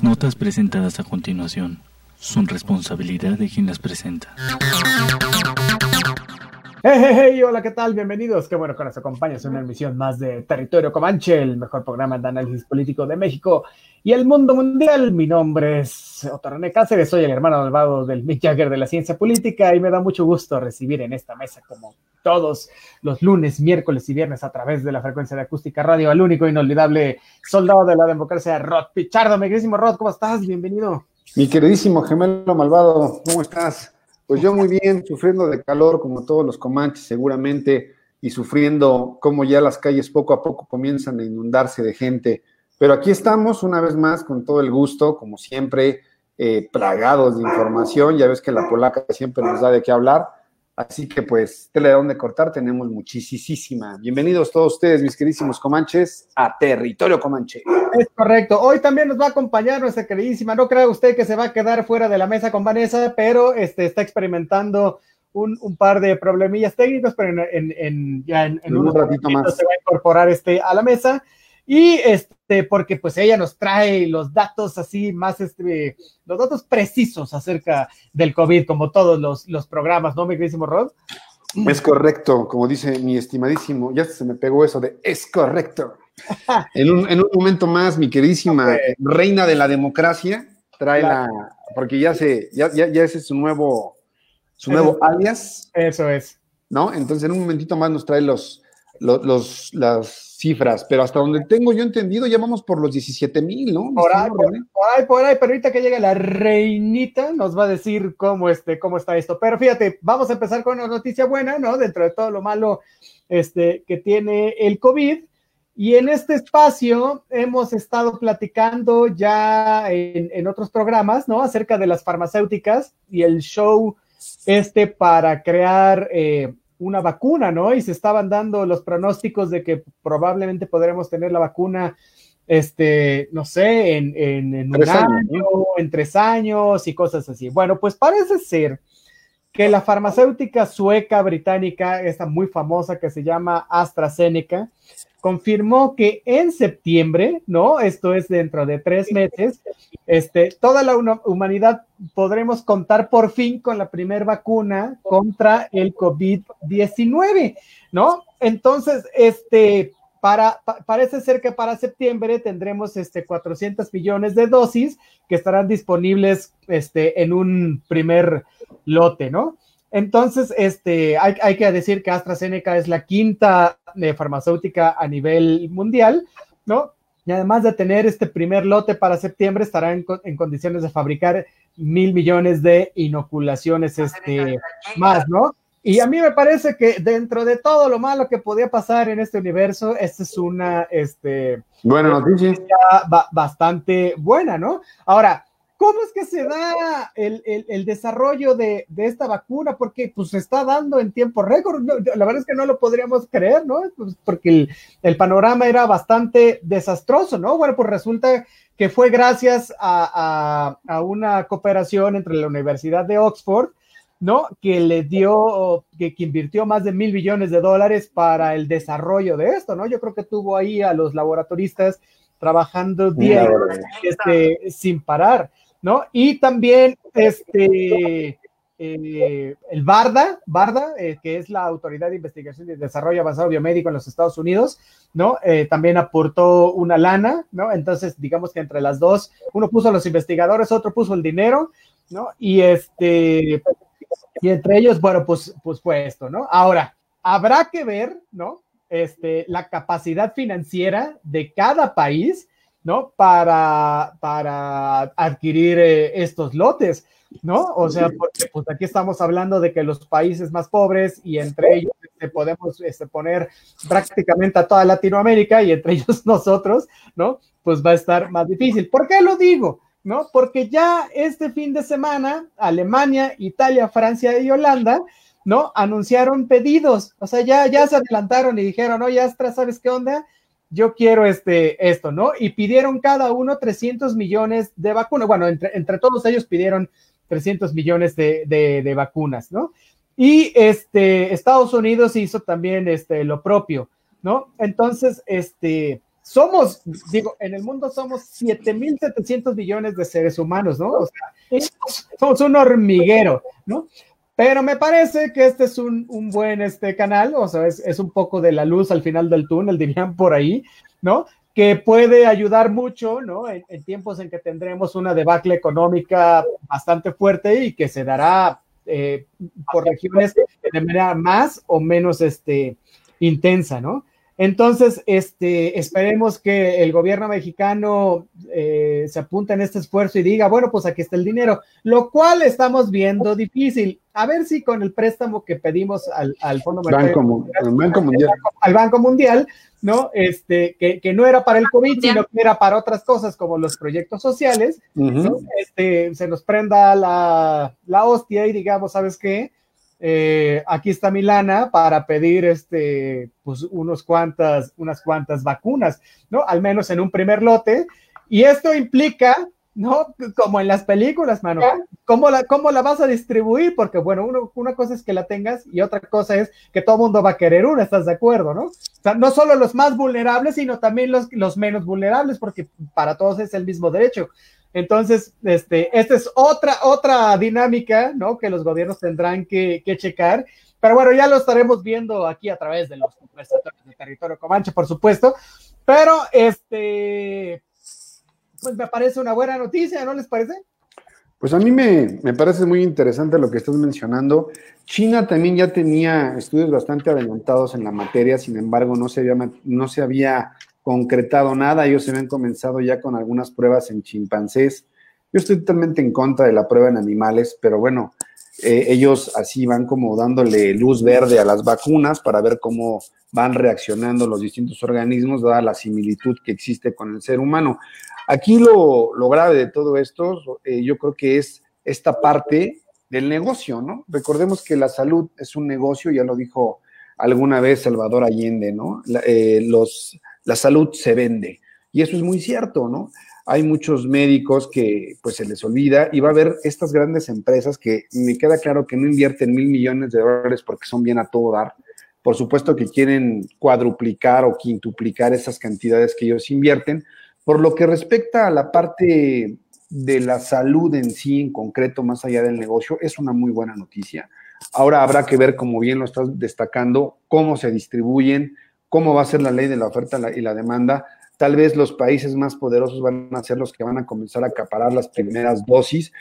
Las notas presentadas a continuación son responsabilidad de quien las presenta. Hey, hola, ¿qué tal? Bienvenidos. Qué bueno que nos acompañas en una emisión más de Territorio Comanche, el mejor programa de análisis político de México y el mundo mundial. Mi nombre es Otto René Cáceres, soy el hermano malvado del Mick Jagger de la ciencia política y me da mucho gusto recibir en esta mesa, como todos los lunes, miércoles y viernes, a través de la frecuencia de acústica radio, al único e inolvidable soldado de la democracia, Rod Pichardo. Mi queridísimo Rod, ¿cómo estás? Bienvenido. Mi queridísimo gemelo malvado, ¿cómo estás? Pues yo muy bien, sufriendo de calor como todos los comanches seguramente y sufriendo como ya las calles poco a poco comienzan a inundarse de gente. Pero aquí estamos una vez más con todo el gusto, como siempre, eh, plagados de información. Ya ves que la polaca siempre nos da de qué hablar. Así que pues, tele de dónde cortar, tenemos muchísima. Bienvenidos todos ustedes, mis queridísimos comanches, a Territorio Comanche. Es correcto. Hoy también nos va a acompañar nuestra queridísima. No crea usted que se va a quedar fuera de la mesa con Vanessa, pero este, está experimentando un, un par de problemillas técnicos, pero en, en, ya en, En un ratito más. se va a incorporar este, a la mesa. Y este, porque pues ella nos trae los datos así más, este, los datos precisos acerca del COVID, como todos los, los programas, ¿no, mi queridísimo Rod? Es correcto, como dice mi estimadísimo, ya se me pegó eso de es correcto. En un, en un momento más, mi queridísima reina de la democracia, trae Claro. la, porque ya se, ya, ya, ya ese es su nuevo, su nuevo alias, Eso es. ¿no? Entonces en un momentito más nos trae los, los, los- las cifras, pero hasta donde tengo yo entendido, ya vamos por los 17 mil, ¿no? Por ahí, por, por ahí, por ahí, pero ahorita que llegue la reinita nos va a decir cómo, este, cómo está esto. Pero fíjate, vamos a empezar con una noticia buena, ¿no? Dentro de todo lo malo este, que tiene el COVID. Y en este espacio hemos estado platicando ya en, en otros programas, ¿no? Acerca de las farmacéuticas y el show este para crear eh, una vacuna, ¿no? Y se estaban dando los pronósticos de que probablemente podremos tener la vacuna, este, no sé, en, en, en un Tres años, año, en tres años y cosas así. Bueno, pues parece ser que la farmacéutica sueca británica, esta muy famosa que se llama AstraZeneca, confirmó que en septiembre, ¿no? Esto es dentro de tres meses, este, toda la humanidad podremos contar por fin con la primera vacuna contra el COVID-19, ¿no? Entonces, este, para, pa- parece ser que para septiembre tendremos este 400 millones de dosis que estarán disponibles este, en un primer lote, ¿no? Entonces, este, hay, hay que decir que AstraZeneca es la quinta eh, farmacéutica a nivel mundial, ¿no? Y además de tener este primer lote para septiembre, estará en, en condiciones de fabricar mil millones de inoculaciones este, más, ¿no? Y a mí me parece que dentro de todo lo malo que podía pasar en este universo, esta es una este, Buena noticia. ba- bastante buena, ¿no? Ahora, ¿cómo es que se da el, el- el desarrollo de, de esta vacuna? Porque pues se está dando en tiempo récord. No, La verdad es que no lo podríamos creer, ¿no? Pues, porque el, el panorama era bastante desastroso, ¿no? Bueno, pues resulta que fue gracias a, a- a una cooperación entre la Universidad de Oxford, ¿no? Que le dio, que, que invirtió más de mil billones de dólares para el desarrollo de esto, ¿no? Yo creo que tuvo ahí a los laboratoristas trabajando día este, sin parar, ¿no? Y también este, eh, el BARDA, BARDA eh, que es la Autoridad de Investigación y Desarrollo Avanzado Biomédico en los Estados Unidos, ¿no? Eh, también aportó una lana, ¿no? Entonces, digamos que entre las dos, uno puso a los investigadores, otro puso el dinero, ¿no? Y este, y entre ellos, bueno, pues, pues fue esto, ¿no? Ahora, habrá que ver, ¿no? Este, la capacidad financiera de cada país, ¿no? Para, para adquirir eh, estos lotes, ¿no? O sea, porque pues aquí estamos hablando de que los países más pobres y entre ellos este, podemos este, poner prácticamente a toda Latinoamérica y entre ellos nosotros, ¿no? Pues va a estar más difícil. ¿Por qué lo digo? ¿No? Porque ya este fin de semana, Alemania, Italia, Francia y Holanda, ¿no? Anunciaron pedidos, o sea, ya, ya se adelantaron y dijeron, oye, Astra, ¿sabes qué onda? Yo quiero este, esto, ¿no? Y pidieron cada uno 300 millones de vacunas. Bueno, entre, entre todos ellos pidieron 300 millones de, de, de vacunas, ¿no? Y este, Estados Unidos hizo también este, lo propio, ¿no? Entonces, este, somos, digo, en el mundo somos 7.700 millones de seres humanos, ¿no? O sea, somos un hormiguero, ¿no? Pero me parece que este es un, un buen este canal, o sea, es, es, un poco de la luz al final del túnel, dirían por ahí, ¿no? Que puede ayudar mucho, ¿no? En, en tiempos en que tendremos una debacle económica bastante fuerte y que se dará eh, por regiones de manera más o menos este, intensa, ¿no? Entonces, este, esperemos que el gobierno mexicano eh, se apunte en este esfuerzo y diga, bueno, pues aquí está el dinero, lo cual estamos viendo difícil. A ver si con el préstamo que pedimos al, al Fondo Banco, Mundial, Banco Mundial, al Banco Mundial, ¿no? Este, que, que, no era para el COVID, sino que era para otras cosas como los proyectos sociales, uh -huh. ¿no? este, se nos prenda la, la hostia y digamos, ¿sabes qué? Eh, aquí está mi lana para pedir este, pues unos cuantas, unas cuantas vacunas, ¿no? Al menos en un primer lote. Y esto implica, ¿no? Como en las películas, mano, ¿cómo la, cómo la vas a distribuir? Porque, bueno, uno, una cosa es que la tengas y otra cosa es que todo el mundo va a querer una, ¿estás de acuerdo, no? O sea, no solo los más vulnerables, sino también los, los menos vulnerables, porque para todos es el mismo derecho. Entonces, este, esta es otra, otra dinámica, ¿no? Que los gobiernos tendrán que, checar. Pero bueno, ya lo estaremos viendo aquí a través de los prestadores de territorio Comanche, por supuesto. Pero, este, pues me parece una buena noticia, ¿no les parece? Pues a mí me, me, parece muy interesante lo que estás mencionando. China también ya tenía estudios bastante adelantados en la materia, sin embargo, no se había, no se había concretado nada, ellos se habían comenzado ya con algunas pruebas en chimpancés. Yo estoy totalmente en contra de la prueba en animales, pero bueno, eh, ellos así van como dándole luz verde a las vacunas para ver cómo van reaccionando los distintos organismos, dada la similitud que existe con el ser humano. Aquí lo, lo grave de todo esto, eh, yo creo que es esta parte del negocio, ¿no? Recordemos que la salud es un negocio, ya lo dijo alguna vez Salvador Allende, ¿no? Eh, los la salud se vende. Y eso es muy cierto, ¿no? Hay muchos médicos que pues se les olvida y va a haber estas grandes empresas que me queda claro que no invierten mil millones de dólares porque son bien a todo dar. Por supuesto que quieren cuadruplicar o quintuplicar esas cantidades que ellos invierten. Por lo que respecta a la parte de la salud en sí, en concreto, más allá del negocio, es una muy buena noticia. Ahora habrá que ver, como bien lo estás destacando, cómo se distribuyen, cómo va a ser la ley de la oferta y la demanda. Tal vez los países más poderosos van a ser los que van a comenzar a acaparar las primeras dosis,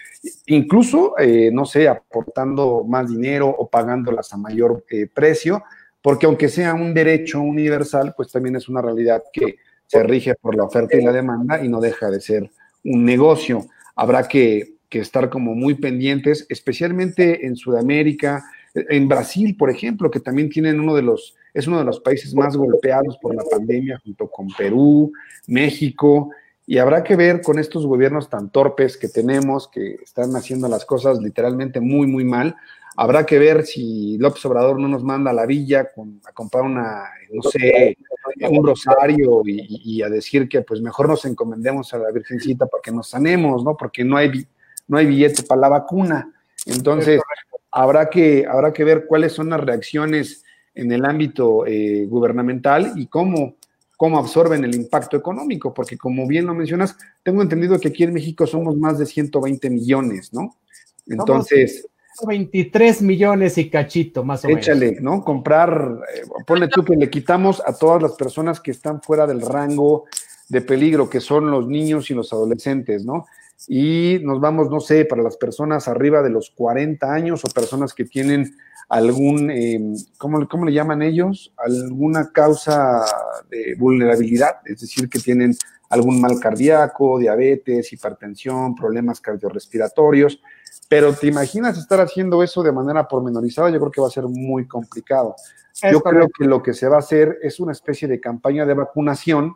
incluso, eh, no sé, aportando más dinero o pagándolas a mayor eh, precio, porque aunque sea un derecho universal, pues también es una realidad que se rige por la oferta y la demanda y no deja de ser un negocio. Habrá que, que estar como muy pendientes, especialmente en Sudamérica, en Brasil, por ejemplo, que también tienen uno de los es uno de los países más golpeados por la pandemia junto con Perú, México, y habrá que ver con estos gobiernos tan torpes que tenemos, que están haciendo las cosas literalmente muy, muy mal. Habrá que ver si López Obrador no nos manda a la villa con, a comprar una, no sé, un rosario y, y, a decir que pues mejor nos encomendemos a la Virgencita para que nos sanemos, ¿no? Porque no hay, no hay billete para la vacuna. Entonces, habrá que, habrá que ver cuáles son las reacciones en el ámbito eh, gubernamental y cómo, cómo absorben el impacto económico, porque como bien lo mencionas, tengo entendido que aquí en México somos más de 120 millones, ¿no? Entonces... 23 millones y cachito, más o échale, menos. ¿no? Comprar, eh, ponle tú que le quitamos a todas las personas que están fuera del rango de peligro, que son los niños y los adolescentes, ¿no? Y nos vamos, no sé, para las personas arriba de los 40 años o personas que tienen algún, eh, ¿cómo, ¿cómo, le llaman ellos? Alguna causa de vulnerabilidad, es decir, que tienen algún mal cardíaco, diabetes, hipertensión, problemas cardiorrespiratorios, pero te imaginas estar haciendo eso de manera pormenorizada, yo creo que va a ser muy complicado. Es yo correcto. creo que lo que se va a hacer es una especie de campaña de vacunación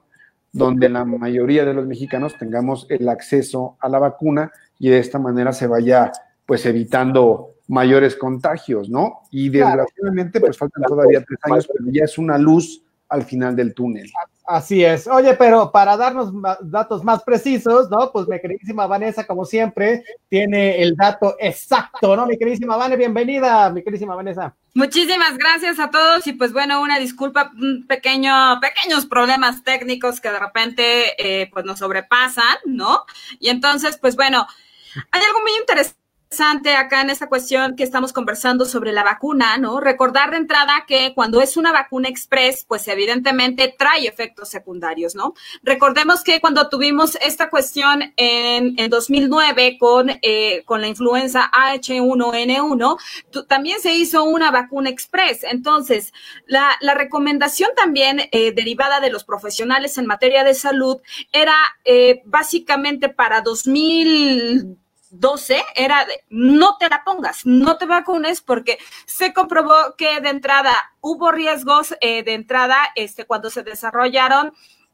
donde la mayoría de los mexicanos tengamos el acceso a la vacuna y de esta manera se vaya pues evitando mayores contagios, ¿no? Y desgraciadamente, pues faltan todavía tres años, pero ya es una luz al final del túnel. Así es. Oye, pero para darnos datos más precisos, ¿no? Pues mi queridísima Vanessa, como siempre, tiene el dato exacto, ¿no? Mi queridísima Vanessa, bienvenida, mi queridísima Vanessa. Muchísimas gracias a todos y pues bueno, una disculpa, un pequeño, pequeños problemas técnicos que de repente eh, pues nos sobrepasan, ¿no? Y entonces, pues bueno, hay algo muy interesante acá en esta cuestión que estamos conversando sobre la vacuna, ¿no? Recordar de entrada que cuando es una vacuna express, pues evidentemente trae efectos secundarios, ¿no? Recordemos que cuando tuvimos esta cuestión en, en 2009 con, eh, con la influenza H1N1, también se hizo una vacuna express. Entonces, la, la recomendación también eh, derivada de los profesionales en materia de salud era eh, básicamente para 2000 12 era de, no te la pongas, no te vacunes porque se comprobó que de entrada hubo riesgos eh, de entrada este, cuando se desarrollaron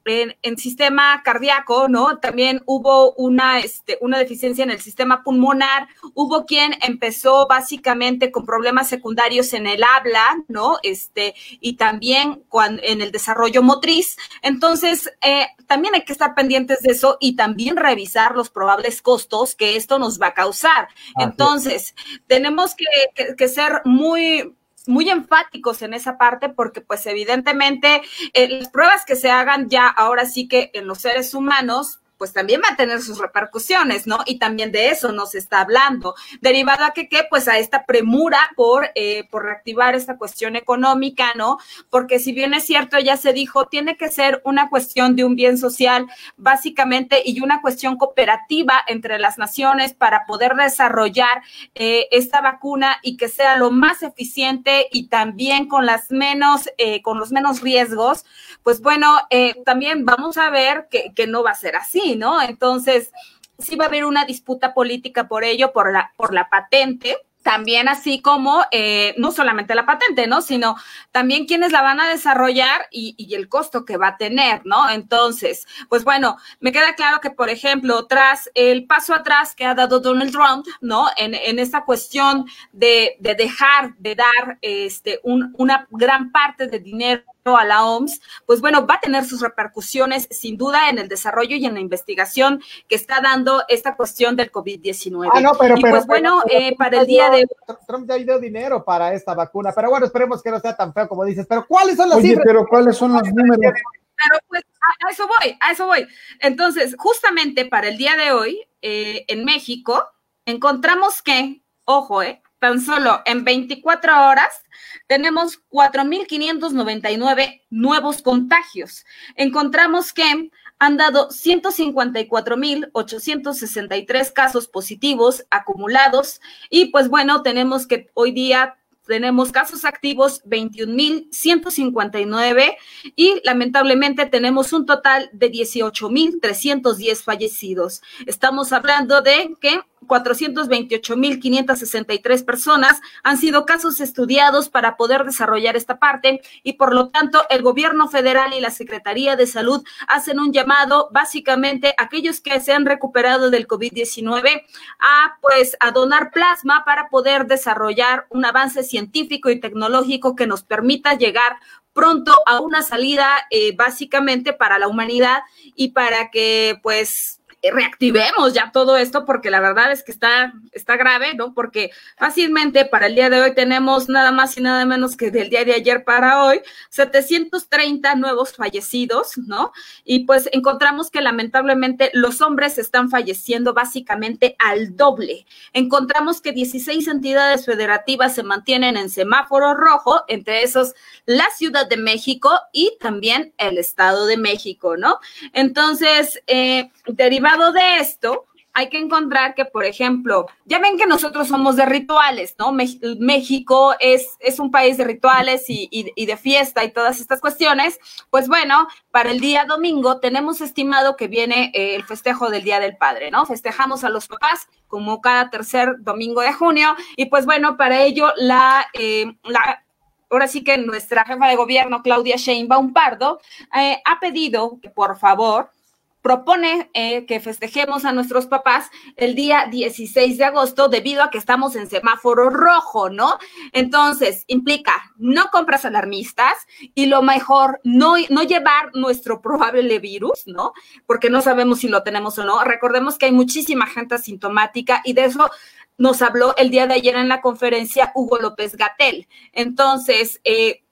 en, sistema cardíaco, ¿no? También hubo una, este, una deficiencia en el sistema pulmonar, hubo quien empezó básicamente con problemas secundarios en el habla, ¿no? Este, y también en el desarrollo motriz. Entonces, eh, también hay que estar pendientes de eso y también revisar los probables costos que esto nos va a causar. Entonces, tenemos que ser muy muy enfáticos en esa parte porque pues evidentemente eh, las pruebas que se hagan ya ahora sí que en los seres humanos pues también va a tener sus repercusiones, ¿no? Y también de eso nos está hablando. Derivado a que, ¿qué? Pues a esta premura por, eh, por reactivar esta cuestión económica, ¿no? Porque si bien es cierto, ya se dijo, tiene que ser una cuestión de un bien social, básicamente, y una cuestión cooperativa entre las naciones para poder desarrollar eh, esta vacuna y que sea lo más eficiente y también con las menos, eh, con los menos riesgos, pues bueno, también vamos a ver que, que no va a ser así. ¿No? Entonces, sí va a haber una disputa política por ello, por la, por la patente, también así como eh, no solamente la patente, ¿no? Sino también quienes la van a desarrollar y, el costo que va a tener, ¿no? Entonces, pues bueno, me queda claro que, por ejemplo, tras el paso atrás que ha dado Donald Trump, ¿no? En, en esta cuestión de, de, dejar de dar este, un, una gran parte de dinero a la OMS, pues bueno, va a tener sus repercusiones sin duda en el desarrollo y en la investigación que está dando esta cuestión del COVID-19. Ah, no, pero, y pues bueno, eh, para el día de... Trump ya ha ido dinero para esta vacuna, pero bueno, esperemos que no sea tan feo como dices, pero ¿cuáles son las Oye, pero ¿cuáles son los números? Pero pues a, eso voy, a eso voy. Entonces, justamente para el día de hoy, eh, en México, encontramos que, ojo, eh, tan solo en 24 horas tenemos 4.599 nuevos contagios. Encontramos que han dado 154.863 casos positivos acumulados y pues bueno, tenemos que hoy día tenemos casos activos 21.159 y lamentablemente tenemos un total de 18.310 fallecidos. Estamos hablando de que 428.563 personas han sido casos estudiados para poder desarrollar esta parte y por lo tanto el gobierno federal y la Secretaría de Salud hacen un llamado básicamente a aquellos que se han recuperado del COVID-19 a pues a donar plasma para poder desarrollar un avance científico y tecnológico que nos permita llegar pronto a una salida eh, básicamente para la humanidad y para que pues reactivemos ya todo esto porque la verdad es que está, está grave, ¿no? Porque fácilmente para el día de hoy tenemos nada más y nada menos que del día de ayer para hoy 730 nuevos fallecidos, ¿no? Y pues encontramos que lamentablemente los hombres están falleciendo básicamente al doble. Encontramos que 16 entidades federativas se mantienen en semáforo rojo, entre esos la Ciudad de México y también el Estado de México, ¿no? Entonces, eh, de esto, hay que encontrar que, por ejemplo, ya ven que nosotros somos de rituales, ¿no? México es, es un país de rituales y, de fiesta y todas estas cuestiones. Pues bueno, para el día domingo tenemos estimado que viene eh, el festejo del Día del Padre, ¿no? Festejamos a los papás como cada tercer domingo de junio y pues bueno, para ello la... Eh, ahora sí que nuestra jefa de gobierno, Claudia Sheinbaum Pardo, eh, ha pedido que por favor propone eh, que festejemos a nuestros papás el día 16 de agosto debido a que estamos en semáforo rojo, ¿no? Entonces, implica no compras alarmistas y lo mejor, no, no llevar nuestro probable virus, ¿no? Porque no sabemos si lo tenemos o no. Recordemos que hay muchísima gente asintomática y de eso nos habló el día de ayer en la conferencia Hugo López Gatel. Entonces, eh,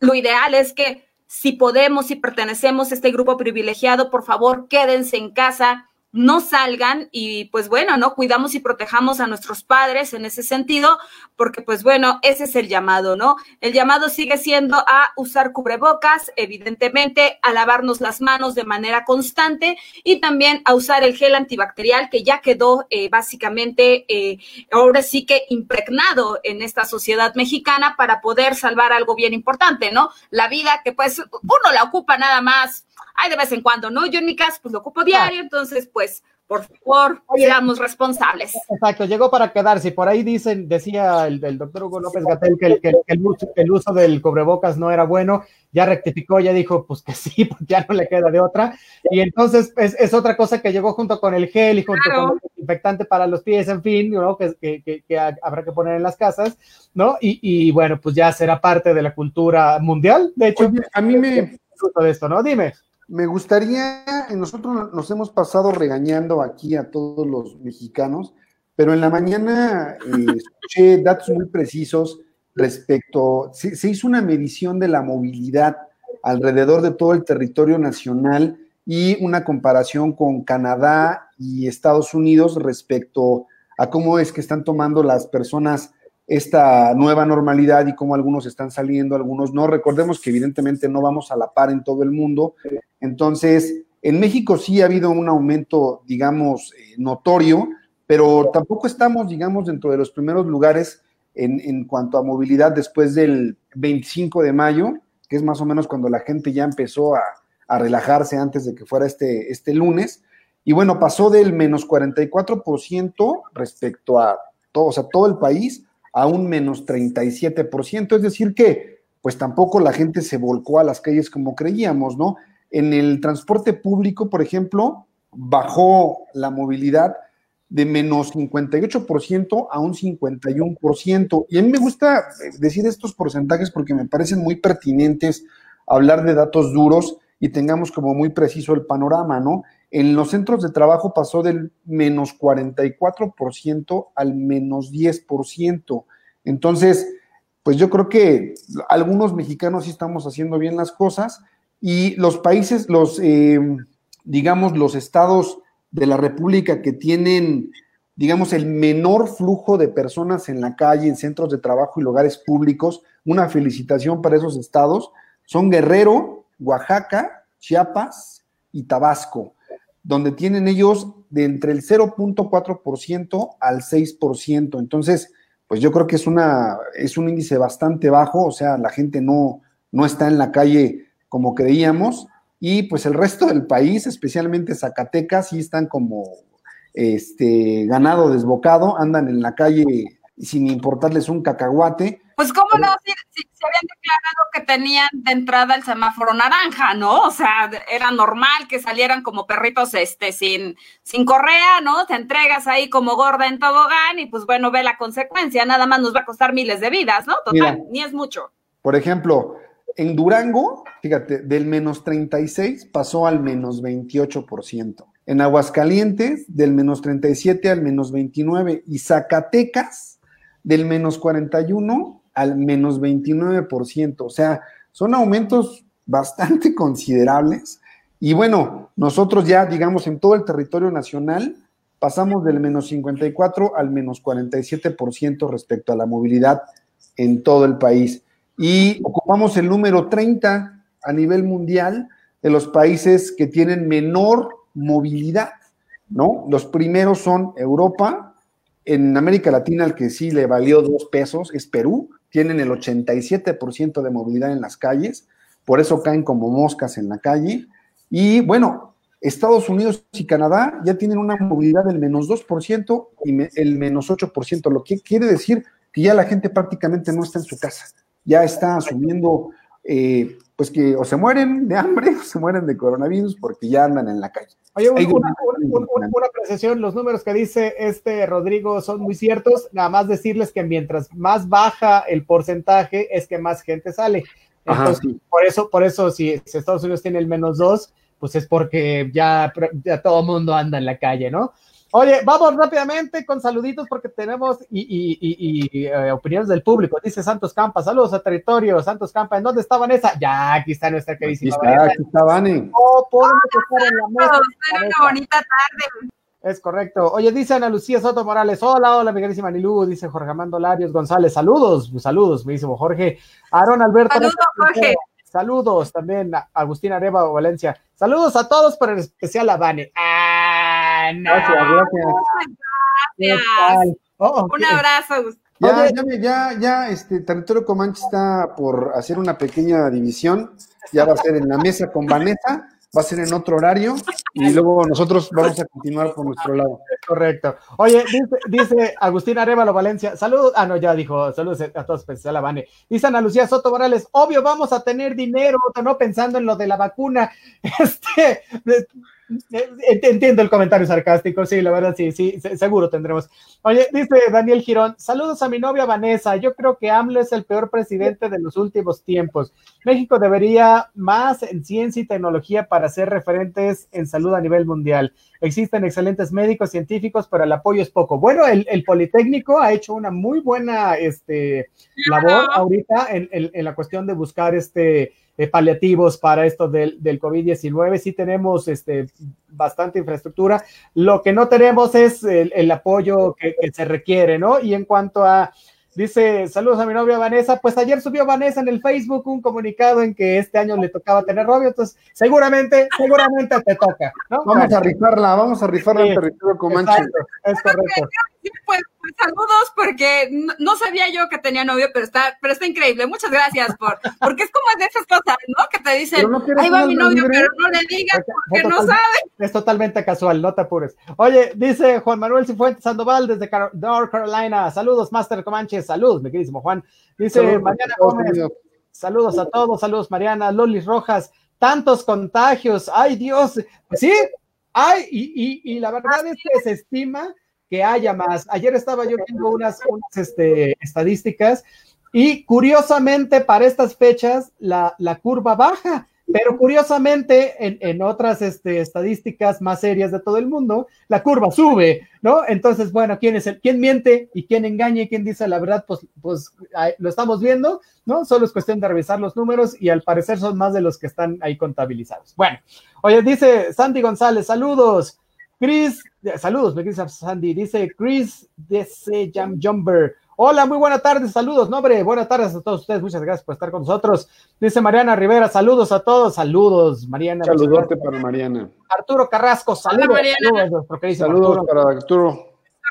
lo ideal es que si podemos, si pertenecemos a este grupo privilegiado, por favor, quédense en casa, no salgan y pues bueno, ¿no? Cuidamos y protejamos a nuestros padres en ese sentido, porque pues bueno, ese es el llamado, ¿no? El llamado sigue siendo a usar cubrebocas, evidentemente, a lavarnos las manos de manera constante y también a usar el gel antibacterial que ya quedó eh, básicamente, eh, ahora sí que impregnado en esta sociedad mexicana para poder salvar algo bien importante, ¿no? La vida que pues uno la ocupa nada más hay de vez en cuando, ¿no? Yo en mi caso, pues lo ocupo diario, entonces, pues, por favor, seamos responsables. Exacto, llegó para quedarse. Por ahí dicen, decía el, doctor Hugo López Gatel que, el, uso, del cubrebocas no era bueno, ya rectificó, ya dijo, pues que sí, pues ya no le queda de otra. Y entonces es, otra cosa que llegó junto con el gel y junto con el desinfectante para los pies, en fin, ¿no? que, habrá que poner en las casas, ¿no? Y, bueno, pues ya será parte de la cultura mundial. De hecho, a mí me... De esto, ¿no? Dime. Me gustaría, nosotros nos hemos pasado regañando aquí a todos los mexicanos, pero en la mañana eh, escuché datos muy precisos respecto, se, hizo una medición de la movilidad alrededor de todo el territorio nacional y una comparación con Canadá y Estados Unidos respecto a cómo es que están tomando las personas esta nueva normalidad y cómo algunos están saliendo, algunos no. Recordemos que evidentemente no vamos a la par en todo el mundo. Entonces, en México sí ha habido un aumento, digamos, eh, notorio, pero tampoco estamos, digamos, dentro de los primeros lugares en, cuanto a movilidad después del 25 de mayo, que es más o menos cuando la gente ya empezó a, relajarse antes de que fuera este, este lunes. Y bueno, pasó del menos 44% respecto a todo, o sea, todo el país a un menos 37%, es decir que pues tampoco la gente se volcó a las calles como creíamos, ¿no? En el transporte público, por ejemplo, bajó la movilidad de menos 58% a un 51%. Y a mí me gusta decir estos porcentajes porque me parecen muy pertinentes hablar de datos duros y tengamos como muy preciso el panorama, ¿no? En los centros de trabajo pasó del menos 44% al menos 10%. Entonces, pues yo creo que algunos mexicanos sí estamos haciendo bien las cosas y los países, los, eh, digamos, los estados de la República que tienen, digamos, el menor flujo de personas en la calle, en centros de trabajo y lugares públicos, una felicitación para esos estados, son Guerrero, Oaxaca, Chiapas y Tabasco donde tienen ellos de entre el 0.4% al 6%. Entonces, pues yo creo que es, una, es un índice bastante bajo, o sea, la gente no, no está en la calle como creíamos, y pues el resto del país, especialmente Zacatecas, sí están como este, ganado desbocado, andan en la calle sin importarles un cacahuate. Pues cómo no, si, se habían declarado que tenían de entrada el semáforo naranja, ¿no? O sea, era normal que salieran como perritos este, sin, sin correa, ¿no? Te entregas ahí como gorda en tobogán y pues bueno, ve la consecuencia, nada más nos va a costar miles de vidas, ¿no? Total, ni es mucho. Por ejemplo, en Durango, fíjate, del menos 36 pasó al menos 28%. En Aguascalientes, del menos 37 al menos 29. Y Zacatecas, del menos 41 al menos 29%. O sea, son aumentos bastante considerables. Y bueno, nosotros ya, digamos, en todo el territorio nacional, pasamos del menos 54 al menos 47% respecto a la movilidad en todo el país. Y ocupamos el número 30 a nivel mundial de los países que tienen menor movilidad, ¿no? Los primeros son Europa, en América Latina, el que sí le valió dos pesos es Perú. Tienen el 87% de movilidad en las calles, por eso caen como moscas en la calle. Y bueno, Estados Unidos y Canadá ya tienen una movilidad del menos 2% y el menos 8%, lo que quiere decir que ya la gente prácticamente no está en su casa, ya está asumiendo, eh, pues que o se mueren de hambre o se mueren de coronavirus porque ya andan en la calle. Oye, una, una, apreciación, los números que dice este Rodrigo son muy ciertos, nada más decirles que mientras más baja el porcentaje es que más gente sale. Entonces, por eso, por eso si, Estados Unidos tiene el menos dos, pues es porque ya, ya todo el mundo anda en la calle, ¿no? Oye, vamos rápidamente con saluditos porque tenemos y, eh, opiniones del público. Dice Santos Campa, saludos a territorio. Santos Campa, ¿en dónde está Vanessa? Ya, aquí está nuestra queridísima aquí está, Aquí está Vane. Oh, podemos estar en la mesa. una bonita tarde. Es correcto. Oye, dice Ana Lucía Soto Morales, hola, hola, mi queridísima Nilú, dice Jorge Amando Larios González, saludos, saludos, me dice Jorge. Aaron Alberto. Saludos, Jorge. Saludos también a Agustín Areva Valencia. Saludos a todos, pero en especial a Vane. Ah, Gracias, gracias. Oh, oh, Un abrazo, Ya, ya, ya, ya, este Territorio Comanche está por hacer una pequeña división. Ya va a ser en la mesa con Vanessa va a ser en otro horario y luego nosotros vamos a continuar por nuestro lado. Correcto. Oye, dice, Agustín Arevalo Valencia, saludos, ah, no, ya dijo, saludos a todos, especial a Vane. Dice Ana Lucía Soto Morales, obvio, vamos a tener dinero, no pensando en lo de la vacuna. Este, Entiendo el comentario sarcástico, sí, la verdad, sí, sí, seguro tendremos. Oye, dice Daniel Girón, saludos a mi novia Vanessa, yo creo que AMLO es el peor presidente de los últimos tiempos. México debería más en ciencia y tecnología para ser referentes en salud a nivel mundial. Existen excelentes médicos científicos, pero el apoyo es poco. Bueno, el, Politécnico ha hecho una muy buena este, labor ahorita en, en la cuestión de buscar este eh, paliativos para esto del, del COVID-19. Sí tenemos este, bastante infraestructura. Lo que no tenemos es el, apoyo que, que, se requiere, ¿no? Y en cuanto a Dice, saludos a mi novia Vanessa. Pues ayer subió Vanessa en el Facebook un comunicado en que este año le tocaba tener novio, entonces seguramente, seguramente te toca. Vamos a rifarla, vamos a rifarla en territorio Comanche. es correcto. Pues, pues, saludos porque no, sabía yo que tenía novio, pero está, pero está increíble. Muchas gracias por, porque es como de esas cosas, ¿no? Que te dicen, ahí va mi novio, pero no le digas porque no sabe. Es totalmente casual, no te apures. Oye, dice Juan Manuel Cifuentes Sandoval desde North Carolina. Saludos, Master Comanche Saludos, mi queridísimo Juan. Dice Mariana Gómez. Saludos a todos, saludos Mariana, Lolis Rojas, tantos contagios, ay Dios, sí, ay, y, la verdad es que se estima que haya más. Ayer estaba yo viendo unas, este, estadísticas y curiosamente para estas fechas la, la curva baja. Pero curiosamente, en, otras este, estadísticas más serias de todo el mundo, la curva sube, ¿no? Entonces, bueno, ¿quién es el, quién miente y quién engaña y quién dice la verdad? Pues, pues lo estamos viendo, ¿no? Solo es cuestión de revisar los números y al parecer son más de los que están ahí contabilizados. Bueno, oye, dice Sandy González, saludos. Chris, saludos, me dice Sandy, dice Chris, dice Jam Jumper. Hola, muy buenas tardes, saludos, nombre, buenas tardes a todos ustedes, muchas gracias por estar con nosotros. Dice Mariana Rivera, saludos a todos, saludos, Mariana. Saludote para Mariana. Arturo Carrasco, saludos. Mariana. Saludos, para Arturo.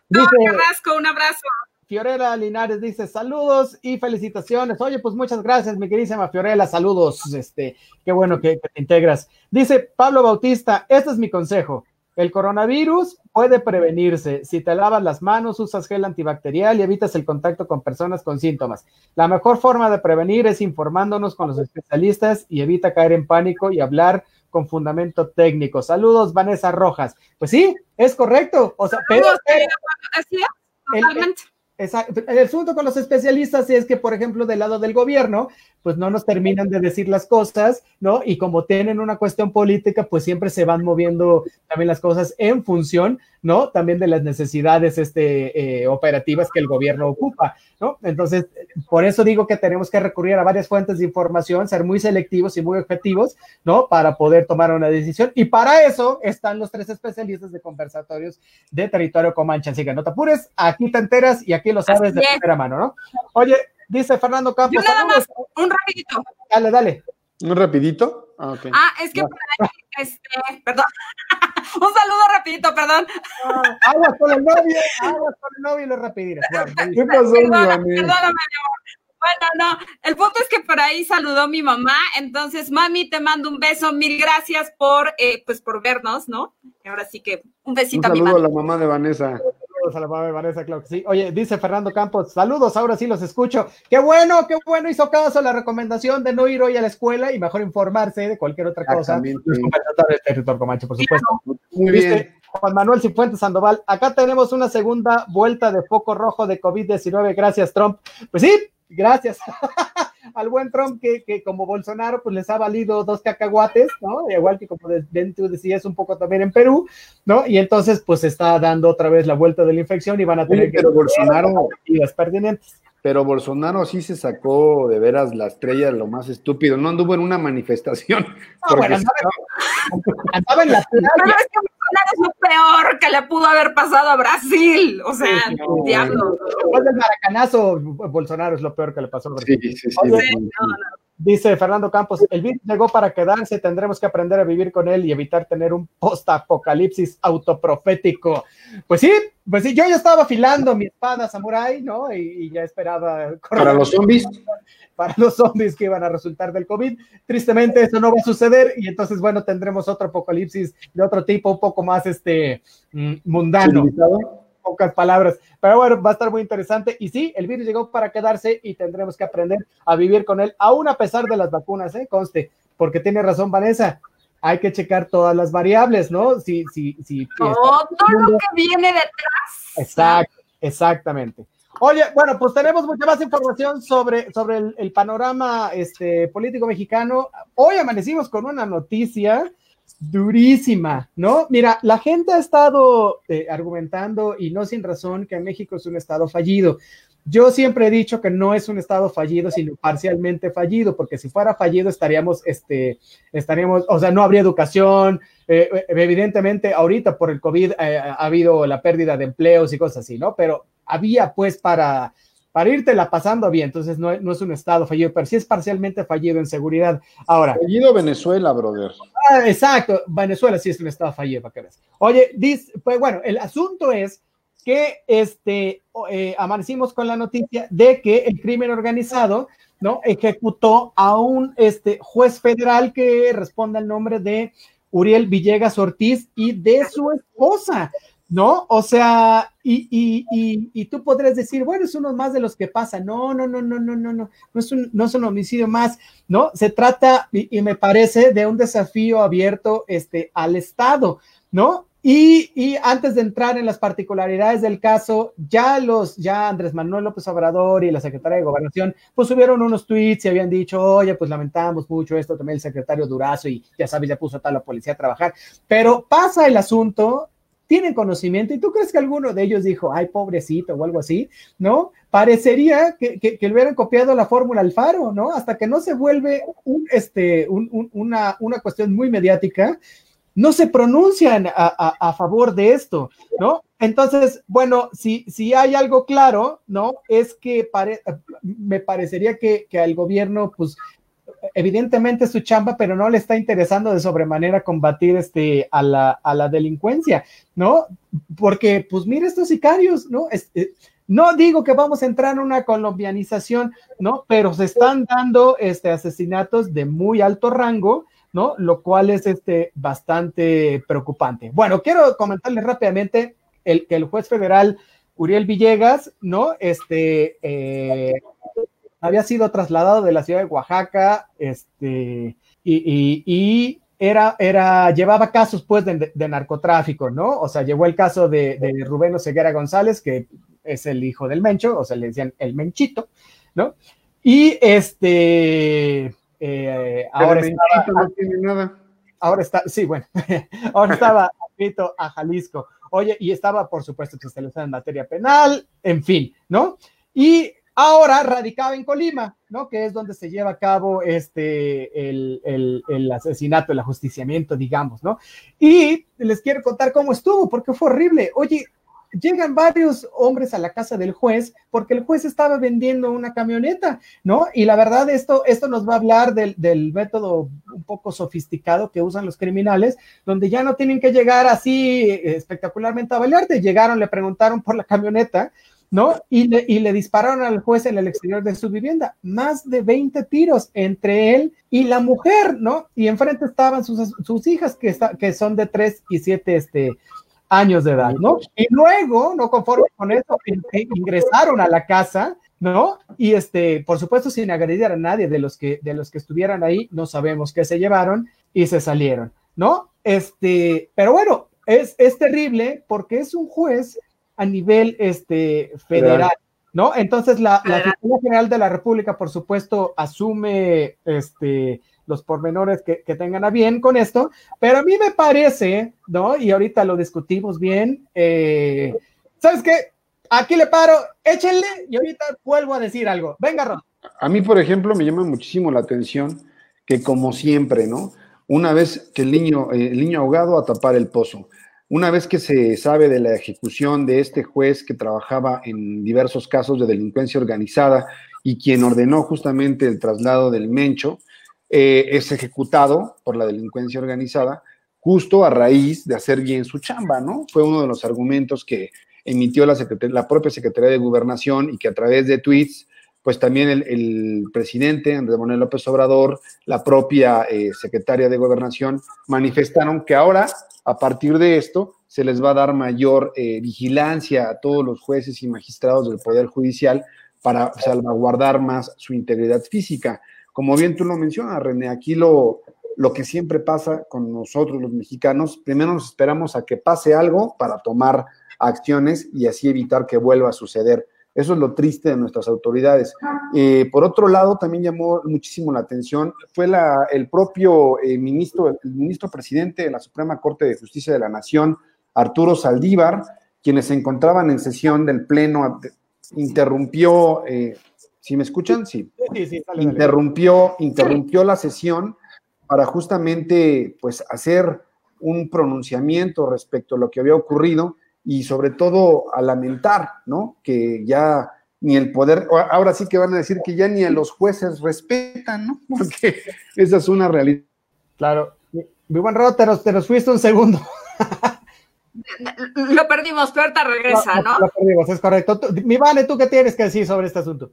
Dice, Carrasco, un abrazo. Fiorella Linares dice saludos y felicitaciones. Oye, pues muchas gracias, mi queridísima Fiorella, saludos. Este, qué bueno que te integras. Dice Pablo Bautista, este es mi consejo. El coronavirus puede prevenirse si te lavas las manos, usas gel antibacterial y evitas el contacto con personas con síntomas. La mejor forma de prevenir es informándonos con los especialistas y evita caer en pánico y hablar con fundamento técnico. Saludos, Vanessa Rojas. Pues sí, es correcto. O sea, pero, así es, totalmente. El asunto con los especialistas es que, por ejemplo, del lado del gobierno, pues no nos terminan de decir las cosas, ¿no? Y como tienen una cuestión política, pues siempre se van moviendo también las cosas en función, ¿no? También de las necesidades este, eh, operativas que el gobierno ocupa, ¿no? Entonces, por eso digo que tenemos que recurrir a varias fuentes de información, ser muy selectivos y muy objetivos, ¿no? Para poder tomar una decisión. Y para eso están los tres especialistas de conversatorios de territorio Comanche. Así que no te apures, aquí te enteras y aquí lo sabes de primera mano, ¿no? Oye, dice Fernando Campos. nada más, un rapidito. Dale, dale. ¿Un rapidito? Ah, ah es que por ahí, este, perdón. un saludo rapidito, perdón. Ah, aguas con el novio, aguas con el novio y los rapiditos. ¿Qué pasó, Perdóname, mi amor. Bueno, no, el punto es que por ahí saludó mi mamá, entonces mami te mando un beso, mil gracias por, eh, pues por vernos, ¿no? Ahora sí que un besito un a mi mamá. a la mamá de Vanessa. Saludos a la mamá de Vanessa, claro que sí. Oye, dice Fernando Campos, saludos, ahora sí los escucho. Qué bueno, qué bueno, hizo caso a la recomendación de no ir hoy a la escuela y mejor informarse de cualquier otra cosa. Territorio Comanche, por supuesto. Muy bien. Juan Manuel Cifuentes Sandoval, acá tenemos una segunda vuelta de foco rojo de COVID-19, gracias Trump. Pues sí, gracias al buen Trump que, que, como Bolsonaro pues les ha valido dos cacahuates, ¿no? Igual que como Ben tú decías un poco también en Perú, ¿no? Y entonces pues está dando otra vez la vuelta de la infección y van a tener que pero Bolsonaro las pertinentes. Pero Bolsonaro sí se sacó de veras la estrella de lo más estúpido, no anduvo en una manifestación. No, bueno, andaba, en la playa es lo peor que le pudo haber pasado a Brasil. O sea, diablo. Después del maracanazo, Bolsonaro es lo peor que le pasó a Brasil. Sí, sí, sí. Dice Fernando Campos, el virus llegó para quedarse, tendremos que aprender a vivir con él y evitar tener un post-apocalipsis autoprofético. Pues sí, pues sí, yo ya estaba afilando mi espada samurai, ¿no? Y, ya esperaba... Para los zombies. Para los zombies que iban a resultar del COVID. Tristemente eso no va a suceder y entonces, bueno, tendremos otro apocalipsis de otro tipo, un poco más este mm, mundano pocas palabras. Pero bueno, va a estar muy interesante. Y sí, el virus llegó para quedarse y tendremos que aprender a vivir con él, aún a pesar de las vacunas, ¿eh? Conste, porque tiene razón Vanessa. Hay que checar todas las variables, ¿no? Si, si, si, todo lo que viene detrás. Exacto, exactamente. Oye, bueno, pues tenemos mucha más información sobre, sobre el, el, panorama este, político mexicano. Hoy amanecimos con una noticia durísima, ¿no? Mira, la gente ha estado eh, argumentando, y no sin razón, que México es un estado fallido. Yo siempre he dicho que no es un estado fallido, sino parcialmente fallido, porque si fuera fallido estaríamos, este, estaríamos, o sea, no habría educación. Eh, eh, evidentemente, ahorita por el COVID ha habido la pérdida de empleos y cosas así, ¿no? Pero había pues para, para la pasando bien. Entonces no, no, es un estado fallido, pero sí es parcialmente fallido en seguridad. Ahora. Fallido Venezuela, brother. Ah, exacto, Venezuela sí es un estado fallido, para que veas. Oye, pues bueno, el asunto es que este, eh, amanecimos con la noticia de que el crimen organizado, ¿no? Ejecutó a un este, juez federal que responde al nombre de Uriel Villegas Ortiz y de su esposa. ¿No? O sea, y, y, y, tú podrías decir, bueno, es uno más de los que pasa. No, no, no, no, no, no, no, no es un, no es un homicidio más, ¿no? Se trata, y, me parece, de un desafío abierto este, al Estado, ¿no? Y, antes de entrar en las particularidades del caso, ya los, ya Andrés Manuel López Obrador y la secretaria de Gobernación, pues subieron unos tweets y habían dicho, oye, pues lamentamos mucho esto, también el secretario Durazo y ya sabes, ya puso a toda la policía a trabajar. Pero pasa el asunto tienen conocimiento y tú crees que alguno de ellos dijo, ay, pobrecito o algo así, ¿no? Parecería que, que, le hubieran copiado la fórmula Alfaro, ¿no? Hasta que no se vuelve este, una, una cuestión muy mediática, no se pronuncian a, a, favor de esto, ¿no? Entonces, bueno, si, si hay algo claro, ¿no? Es que me parecería que, que al gobierno, pues, evidentemente su chamba, pero no le está interesando de sobremanera combatir este, a, la, a la delincuencia, ¿no? Porque, pues mira estos sicarios, ¿no? Este, no digo que vamos a entrar en una colombianización, ¿no? Pero se están dando este, asesinatos de muy alto rango, ¿no? Lo cual es este, bastante preocupante. Bueno, quiero comentarles rápidamente el, que el juez federal Uriel Villegas, ¿no? Este, eh, había sido trasladado de la ciudad de Oaxaca, este, y, era, era, llevaba casos pues de, narcotráfico, ¿no? O sea, llevó el caso de, de Rubén Oseguera González, que es el hijo del Mencho, o sea, le decían el Menchito, ¿no? Y este, eh, ahora estaba, no tiene nada. Ahora está, sí, bueno, ahora estaba escrito a Jalisco. Oye, y estaba, por supuesto, especializado en materia penal, en fin, ¿no? Y Ahora radicaba en Colima, ¿no? Que es donde se lleva a cabo este, el, el, asesinato, el ajusticiamiento, digamos, ¿no? Y les quiero contar cómo estuvo, porque fue horrible. Oye, llegan varios hombres a la casa del juez porque el juez estaba vendiendo una camioneta, ¿no? Y la verdad, esto, esto nos va a hablar del, del método un poco sofisticado que usan los criminales, donde ya no tienen que llegar así espectacularmente a balearte. Llegaron, le preguntaron por la camioneta, ¿no? Y le, y le dispararon al juez en el exterior de su vivienda. Más de 20 tiros entre él y la mujer, ¿no? Y enfrente estaban sus, sus hijas, que, está, que son de 3 y 7 este, años de edad, ¿no? Y luego, no conforme con eso, ingresaron a la casa, ¿no? Y este, por supuesto, sin agredir a nadie de los que, de los que estuvieran ahí, no sabemos qué se llevaron y se salieron, ¿no? Este, pero bueno, es, es terrible porque es un juez a nivel este, federal, ¿no? Entonces, la, la Fiscalía General de la República, por supuesto, asume este, los pormenores que, que, tengan a bien con esto, pero a mí me parece, ¿no? Y ahorita lo discutimos bien. Eh, ¿Sabes qué? Aquí le paro, échenle y ahorita vuelvo a decir algo. Venga, Ron. A mí, por ejemplo, me llama muchísimo la atención que, como siempre, ¿no? Una vez que el niño, eh, el niño ahogado a tapar el pozo. Una vez que se sabe de la ejecución de este juez que trabajaba en diversos casos de delincuencia organizada y quien ordenó justamente el traslado del Mencho, eh, es ejecutado por la delincuencia organizada justo a raíz de hacer bien su chamba, ¿no? Fue uno de los argumentos que emitió la, la propia Secretaría de Gobernación y que a través de tweets, pues también el, presidente Andrés Manuel López Obrador, la propia eh, secretaria de Gobernación, manifestaron que ahora, a partir de esto, se les va a dar mayor eh, vigilancia a todos los jueces y magistrados del Poder Judicial para salvaguardar más su integridad física. Como bien tú lo mencionas, René, aquí lo, lo que siempre pasa con nosotros los mexicanos, primero nos esperamos a que pase algo para tomar acciones y así evitar que vuelva a suceder. Eso es lo triste de nuestras autoridades. Eh, por otro lado, también llamó muchísimo la atención, fue la, el propio eh, ministro, el ministro presidente de la Suprema Corte de Justicia de la Nación, Arturo Saldívar, quienes se encontraban en sesión del Pleno, interrumpió eh, ¿Sí me escuchan? Sí. interrumpió, interrumpió la sesión para justamente pues hacer un pronunciamiento respecto a lo que había ocurrido y sobre todo a lamentar, ¿no? Que ya ni el poder, ahora sí que van a decir que ya ni a los jueces respetan, ¿no? Porque esa es una realidad. Claro. Mi buen Rodo, te nos, te nos fuiste un segundo. Lo perdimos, pero ahorita regresa, ¿no? Lo perdimos, es correcto. Mi Vale, ¿tú qué tienes que decir sobre este asunto?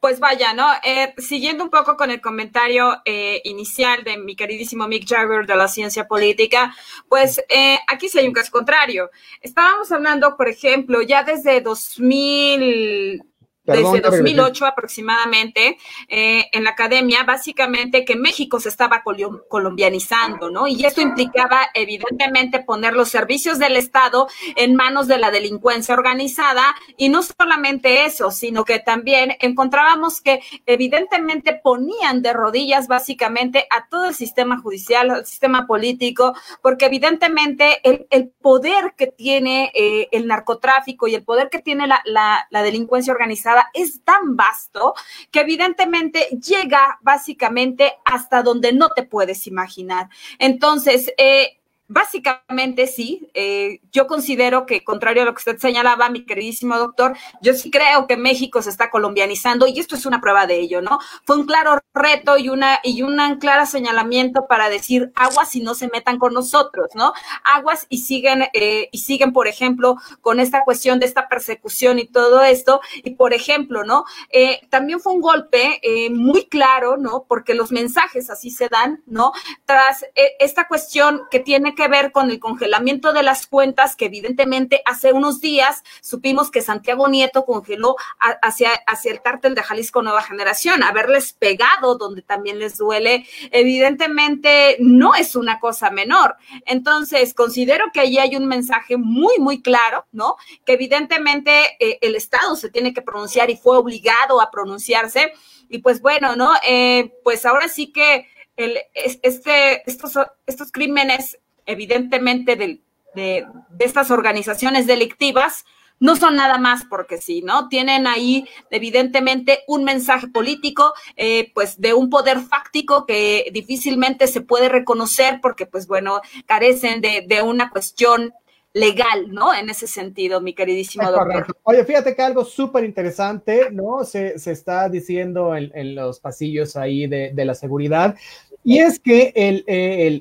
Pues vaya, ¿no? Eh, siguiendo un poco con el comentario eh, inicial de mi queridísimo Mick Jagger de la ciencia política, pues eh, aquí sí hay un caso contrario. Estábamos hablando, por ejemplo, ya desde 2000, desde 2008 aproximadamente eh, en la academia, básicamente que México se estaba colombianizando, ¿no? Y esto implicaba evidentemente poner los servicios del Estado en manos de la delincuencia organizada y no solamente eso, sino que también encontrábamos que evidentemente ponían de rodillas básicamente a todo el sistema judicial, al sistema político, porque evidentemente el, poder que tiene eh, el narcotráfico y el poder que tiene la delincuencia organizada es tan vasto que evidentemente llega básicamente hasta donde no te puedes imaginar. Entonces, eh, Básicamente sí, eh, yo considero que, contrario a lo que usted señalaba, mi queridísimo doctor, yo sí creo que México se está colombianizando y esto es una prueba de ello, ¿no? Fue un claro reto y una y un claro señalamiento para decir aguas y no se metan con nosotros, ¿no? Aguas y siguen eh, y siguen, por ejemplo, con esta cuestión de esta persecución y todo esto y, por ejemplo, ¿no? Eh, también fue un golpe muy claro, ¿no? Porque los mensajes así se dan, ¿no? Tras esta cuestión que tiene que que ver con el congelamiento de las cuentas que evidentemente hace unos días supimos que Santiago Nieto congeló hacia, hacia el cártel de Jalisco Nueva Generación, haberles pegado donde también les duele, evidentemente no es una cosa menor. Entonces, considero que allí hay un mensaje muy, muy claro, ¿no? Que evidentemente eh, el Estado se tiene que pronunciar y fue obligado a pronunciarse. Y pues bueno, ¿no? Eh, pues ahora sí que el, este, estos, estos crímenes evidentemente de, de, estas organizaciones delictivas, no son nada más porque sí, ¿no? Tienen ahí evidentemente un mensaje político, eh, pues de un poder fáctico que difícilmente se puede reconocer porque, pues bueno, carecen de, de una cuestión legal, ¿no? En ese sentido, mi queridísimo doctor. Oye, fíjate que algo súper interesante, ¿no? Se, se, está diciendo en, en, los pasillos ahí de, de la seguridad y es que el,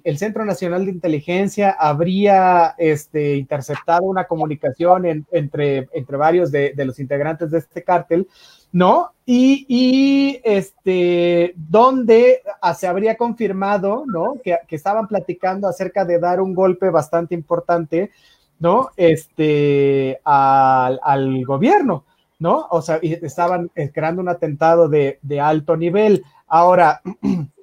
el, Centro Nacional de Inteligencia habría este, interceptado una comunicación entre, entre varios de, los integrantes de este cártel, ¿no? Y, y este, donde se habría confirmado, ¿no? Que, estaban platicando acerca de dar un golpe bastante importante ¿no? Este, al, al gobierno, ¿no? O sea, estaban creando un atentado de, de alto nivel. Ahora,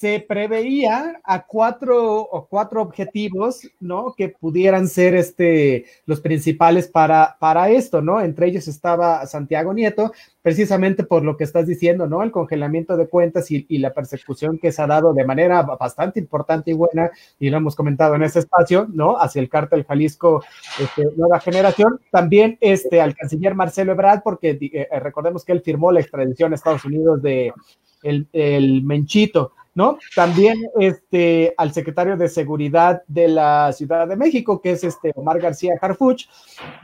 se preveía a cuatro o cuatro objetivos, ¿no? Que pudieran ser este, los principales para, para esto, ¿no? Entre ellos estaba Santiago Nieto, precisamente por lo que estás diciendo, ¿no? El congelamiento de cuentas y, la persecución que se ha dado de manera bastante importante y buena, y lo hemos comentado en ese espacio, ¿no? Hacia el cártel Jalisco este, Nueva Generación. También este, al canciller Marcelo Ebrard, porque eh, recordemos que él firmó la extradición a Estados Unidos de el, el Menchito. ¿No? También este, al secretario de Seguridad de la Ciudad de México, que es este Omar García Harfuch,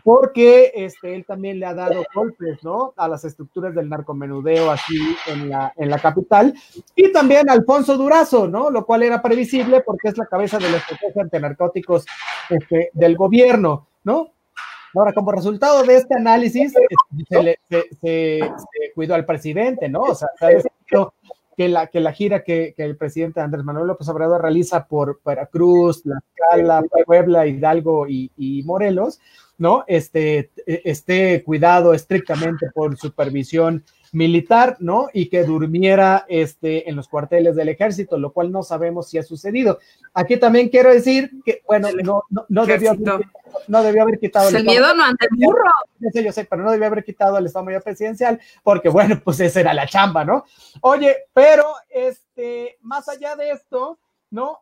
porque este, él también le ha dado golpes, ¿no? A las estructuras del narcomenudeo aquí en la, en la capital, y también Alfonso Durazo, ¿no? Lo cual era previsible porque es la cabeza de la estrategia antinarcóticos este, del gobierno, ¿no? Ahora, como resultado de este análisis, se, se, cuidó al presidente, ¿no? O sea, que la, que la gira que, que, el presidente Andrés Manuel López Obrador realiza por Veracruz, La Cala, Puebla, Hidalgo y, y Morelos, ¿no? Este, esté cuidado estrictamente por supervisión militar, ¿no? Y que durmiera este, en los cuarteles del ejército, lo cual no sabemos si ha sucedido. Aquí también quiero decir que, bueno, no, no, debió, haber, no debió haber quitado el, miedo no ante el burro. Yo sé, pero no debió haber quitado el Estado Mayor Presidencial, porque, bueno, pues esa era la chamba, ¿no? Oye, pero, este, más allá de esto, ¿no?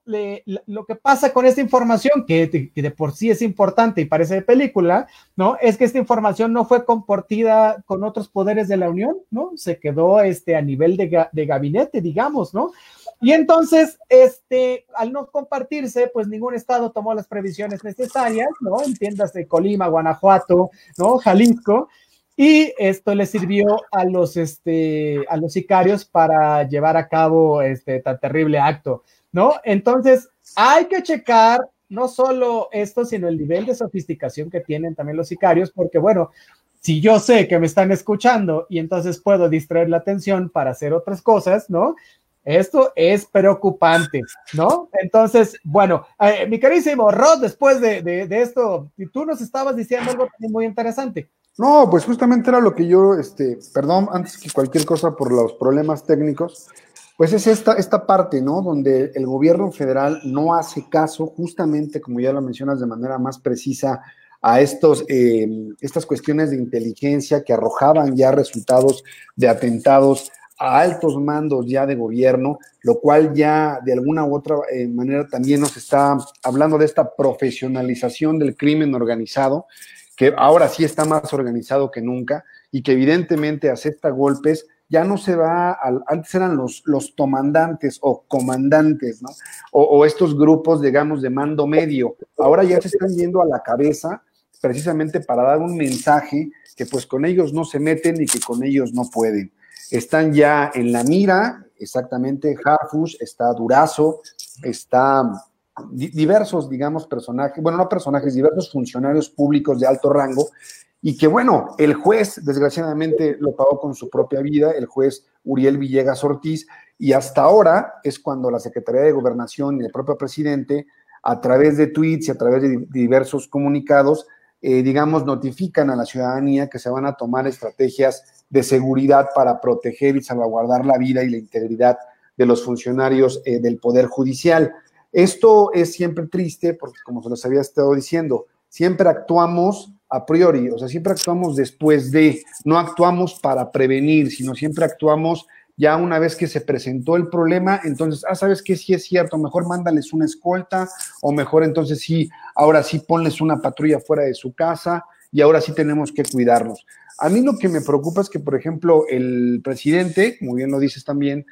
Lo que pasa con esta información, que, de por sí es importante y parece de película, ¿no? Es que esta información no fue compartida con otros poderes de la Unión, ¿no? Se quedó este, a nivel de, de gabinete, digamos, ¿no? Y entonces, este, al no compartirse, pues ningún estado tomó las previsiones necesarias, ¿no? Entiéndase Colima, Guanajuato, ¿no? Jalisco, y esto le sirvió a los, este, a los sicarios para llevar a cabo este tan terrible acto. ¿No? Entonces, hay que checar no solo esto, sino el nivel de sofisticación que tienen también los sicarios, porque bueno, si yo sé que me están escuchando y entonces puedo distraer la atención para hacer otras cosas, ¿no? Esto es preocupante, ¿no? Entonces, bueno, eh, mi carísimo Rod, después de, esto, tú nos estabas diciendo algo muy interesante. No, pues justamente era lo que yo, este, perdón, antes que cualquier cosa por los problemas técnicos, pues es esta, esta parte, ¿no? Donde el gobierno federal no hace caso, justamente, como ya lo mencionas de manera más precisa, a estos, eh, estas cuestiones de inteligencia que arrojaban ya resultados de atentados a altos mandos ya de gobierno, lo cual ya de alguna u otra eh, manera también nos está hablando de esta profesionalización del crimen organizado, que ahora sí está más organizado que nunca y que evidentemente acepta golpes ya no se va, al, antes eran los, los tomandantes o comandantes, ¿no? O, estos grupos, digamos, de mando medio. Ahora ya se están yendo a la cabeza precisamente para dar un mensaje que pues con ellos no se meten y que con ellos no pueden. Están ya en la mira, exactamente, Harfush, está Durazo, está diversos, digamos, personajes, bueno, no personajes, diversos funcionarios públicos de alto rango y que bueno, el juez desgraciadamente lo pagó con su propia vida, el juez Uriel Villegas Ortiz, y hasta ahora es cuando la Secretaría de Gobernación y el propio presidente, a través de tweets y a través de diversos comunicados, eh, digamos, notifican a la ciudadanía que se van a tomar estrategias de seguridad para proteger y salvaguardar la vida y la integridad de los funcionarios eh, del Poder Judicial. Esto es siempre triste porque, como se los había estado diciendo, siempre actuamos a priori, o sea, siempre actuamos después de, no actuamos para prevenir, sino siempre actuamos ya una vez que se presentó el problema, entonces, ah, sabes que sí es cierto, mejor mándales una escolta, o mejor entonces sí, ahora sí ponles una patrulla fuera de su casa, y ahora sí tenemos que cuidarnos. A mí lo que me preocupa es que, por ejemplo, el presidente, muy bien lo dices también,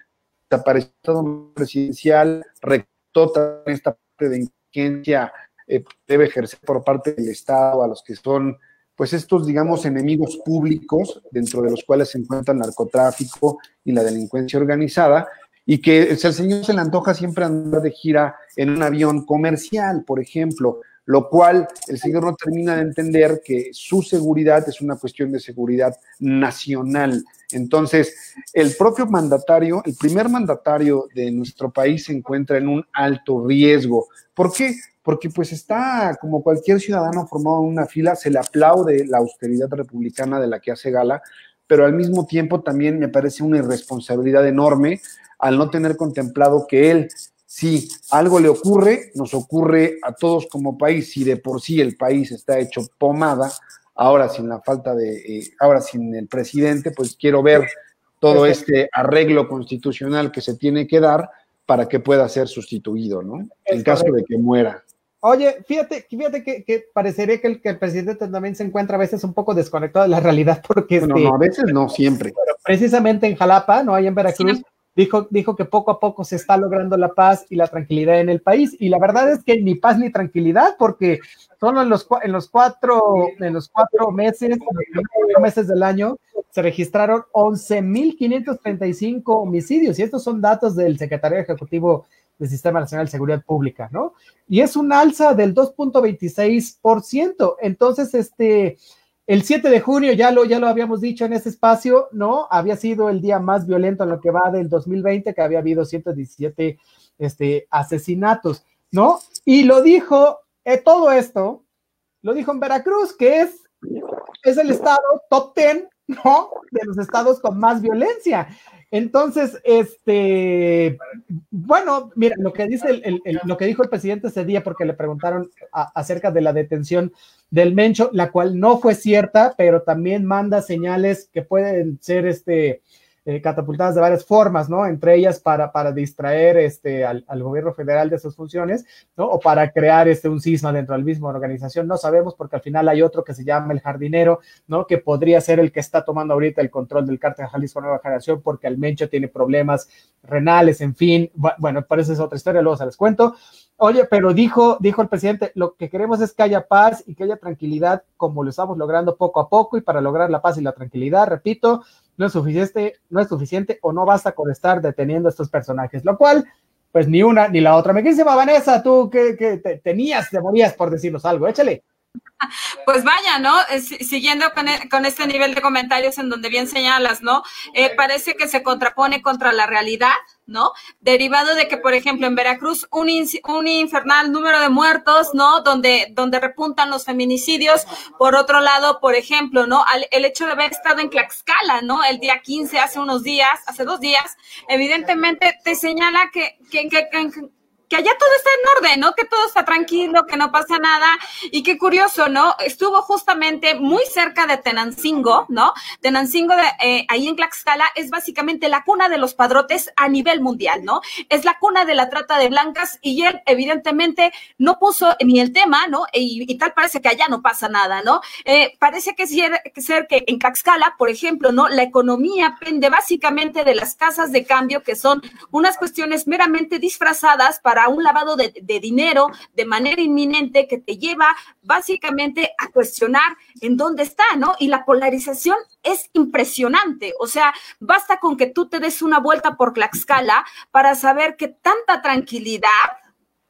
aparecido presidencial, rectó esta parte de inteligencia eh, debe ejercer por parte del Estado a los que son, pues estos, digamos, enemigos públicos, dentro de los cuales se encuentra el narcotráfico y la delincuencia organizada, y que el señor se le antoja siempre andar de gira en un avión comercial, por ejemplo, lo cual el señor no termina de entender que su seguridad es una cuestión de seguridad nacional. Entonces, el propio mandatario, el primer mandatario de nuestro país se encuentra en un alto riesgo. ¿Por qué? Porque pues está como cualquier ciudadano formado en una fila, se le aplaude la austeridad republicana de la que hace gala, pero al mismo tiempo también me parece una irresponsabilidad enorme al no tener contemplado que él, si algo le ocurre, nos ocurre a todos como país, si de por sí el país está hecho pomada, ahora sin la falta de, eh, ahora sin el presidente, pues quiero ver todo este arreglo constitucional que se tiene que dar para que pueda ser sustituido, ¿no? En caso de que muera. Oye, fíjate, fíjate que, parecería que el, que el, presidente también se encuentra a veces un poco desconectado de la realidad, porque no, este, no, a veces no, siempre. precisamente en Jalapa, no, ahí en Veracruz, dijo, dijo que poco a poco se está logrando la paz y la tranquilidad en el país. Y la verdad es que ni paz ni tranquilidad, porque solo en los, en los cuatro, en los cuatro meses, meses del año, se registraron 11.535 homicidios. Y estos son datos del secretario ejecutivo del Sistema Nacional de Seguridad Pública, ¿no? Y es un alza del 2.26%. Entonces, este, el 7 de junio, ya lo, ya lo habíamos dicho en este espacio, ¿no? Había sido el día más violento en lo que va del 2020, que había habido 117 este, asesinatos, ¿no? Y lo dijo, eh, todo esto, lo dijo en Veracruz, que es, es el estado top 10, ¿no? De los estados con más violencia. Entonces, este, bueno, mira, lo que dice el, lo que dijo el presidente ese día, porque le preguntaron acerca de la detención del Mencho, la cual no fue cierta, pero también manda señales que pueden ser, este, eh, catapultadas de varias formas, ¿no? Entre ellas para, para distraer este, al, gobierno federal de sus funciones, ¿no? O para crear este, un cisma dentro de la misma organización. No sabemos porque al final hay otro que se llama el jardinero, ¿no? Que podría ser el que está tomando ahorita el control del cártel Jalisco Nueva Generación porque el Mencho tiene problemas renales, en fin. Bueno, parece otra historia, luego se les cuento. Oye, pero dijo, dijo el presidente, lo que queremos es que haya paz y que haya tranquilidad, como lo estamos logrando poco a poco, y para lograr la paz y la tranquilidad, repito, no es suficiente, no es suficiente o no basta con estar deteniendo a estos personajes, lo cual, pues ni una ni la otra. Me quise, Vanessa, tú que, que te, tenías, te morías por decirnos algo, échale. Pues vaya, ¿no? Siguiendo e, con, este nivel de comentarios en donde bien señalas, ¿no? Eh, parece que se contrapone contra la realidad, ¿no? Derivado de que, por ejemplo, en Veracruz, un, un infernal número de muertos, ¿no? Donde, donde repuntan los feminicidios. Por otro lado, por ejemplo, ¿no? el hecho de haber estado en Tlaxcala, ¿no? El día 15, hace unos días, hace dos días, evidentemente te señala que, que, que, que que allá todo está en orden, ¿no? Que todo está tranquilo, que no pasa nada. Y qué curioso, ¿no? Estuvo justamente muy cerca de Tenancingo, ¿no? Tenancingo, eh, ahí en Tlaxcala, es básicamente la cuna de los padrotes a nivel mundial, ¿no? Es la cuna de la trata de blancas y él, evidentemente, no puso ni el tema, ¿no? Y, tal parece que allá no pasa nada, ¿no? Eh, parece que ser que en Tlaxcala, por ejemplo, ¿no? La economía pende básicamente de las casas de cambio, que son unas cuestiones meramente disfrazadas para un lavado de, dinero de manera inminente que te lleva básicamente a cuestionar en dónde está, ¿no? Y la polarización es impresionante. O sea, basta con que tú te des una vuelta por Tlaxcala para saber que tanta tranquilidad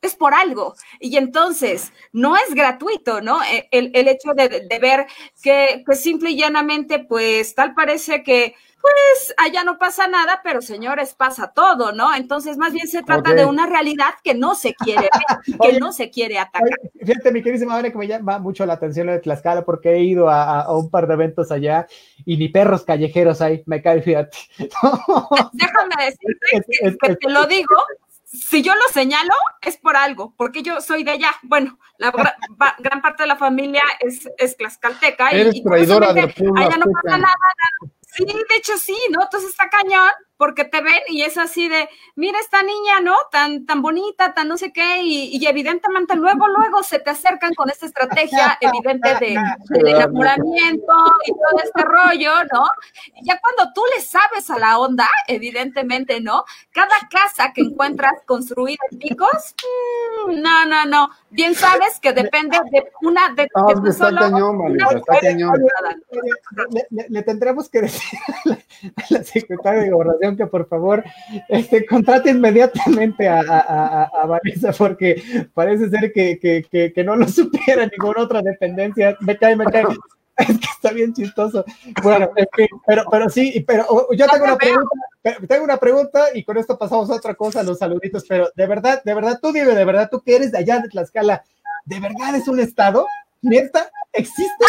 es por algo. Y entonces, no es gratuito, ¿no? E, el, hecho de, ver que, pues simple y llanamente, pues tal parece que pues allá no pasa nada, pero señores, pasa todo, ¿no? Entonces, más bien se trata de una realidad que no se quiere ver, que no se quiere atacar. fíjate, mi querida madre, que me llama mucho la atención lo de Tlaxcala, porque he ido a, un par de eventos allá y ni perros callejeros hay, me cae, fíjate. Déjame decirte que, te lo digo, si yo lo señalo, es por algo, porque yo soy de allá. Bueno, la gran parte de la familia es, es tlaxcalteca. Eres y, traidora de allá no pasa nada, nada Sí, de hecho sí, ¿no? Entonces está cañón porque te ven y es así de, mira esta niña, ¿no? Tan, tan bonita, tan no sé qué, y, evidentemente luego, luego se te acercan con esta estrategia evidente de, enamoramiento y todo este rollo, ¿no? Y ya cuando tú le sabes a la onda, evidentemente, ¿no? Cada casa que encuentras construida en picos, mm, no, no, no, bien sabes que depende de una, de, está cañón, está cañón. Le, tendremos que decir a la secretaria de Gobernación que por favor este, contrate inmediatamente a, a, Vanessa porque parece ser que, que, que, no lo supiera ninguna otra dependencia. Me cae, me cae. Es que está bien chistoso. Bueno, pero, pero sí, pero yo tengo una pregunta, tengo una pregunta y con esto pasamos a otra cosa, los saluditos, pero de verdad, de verdad, tú dime, de verdad, tú que eres de allá de Tlaxcala, ¿de verdad es un estado? ¿Neta? ¿Existe?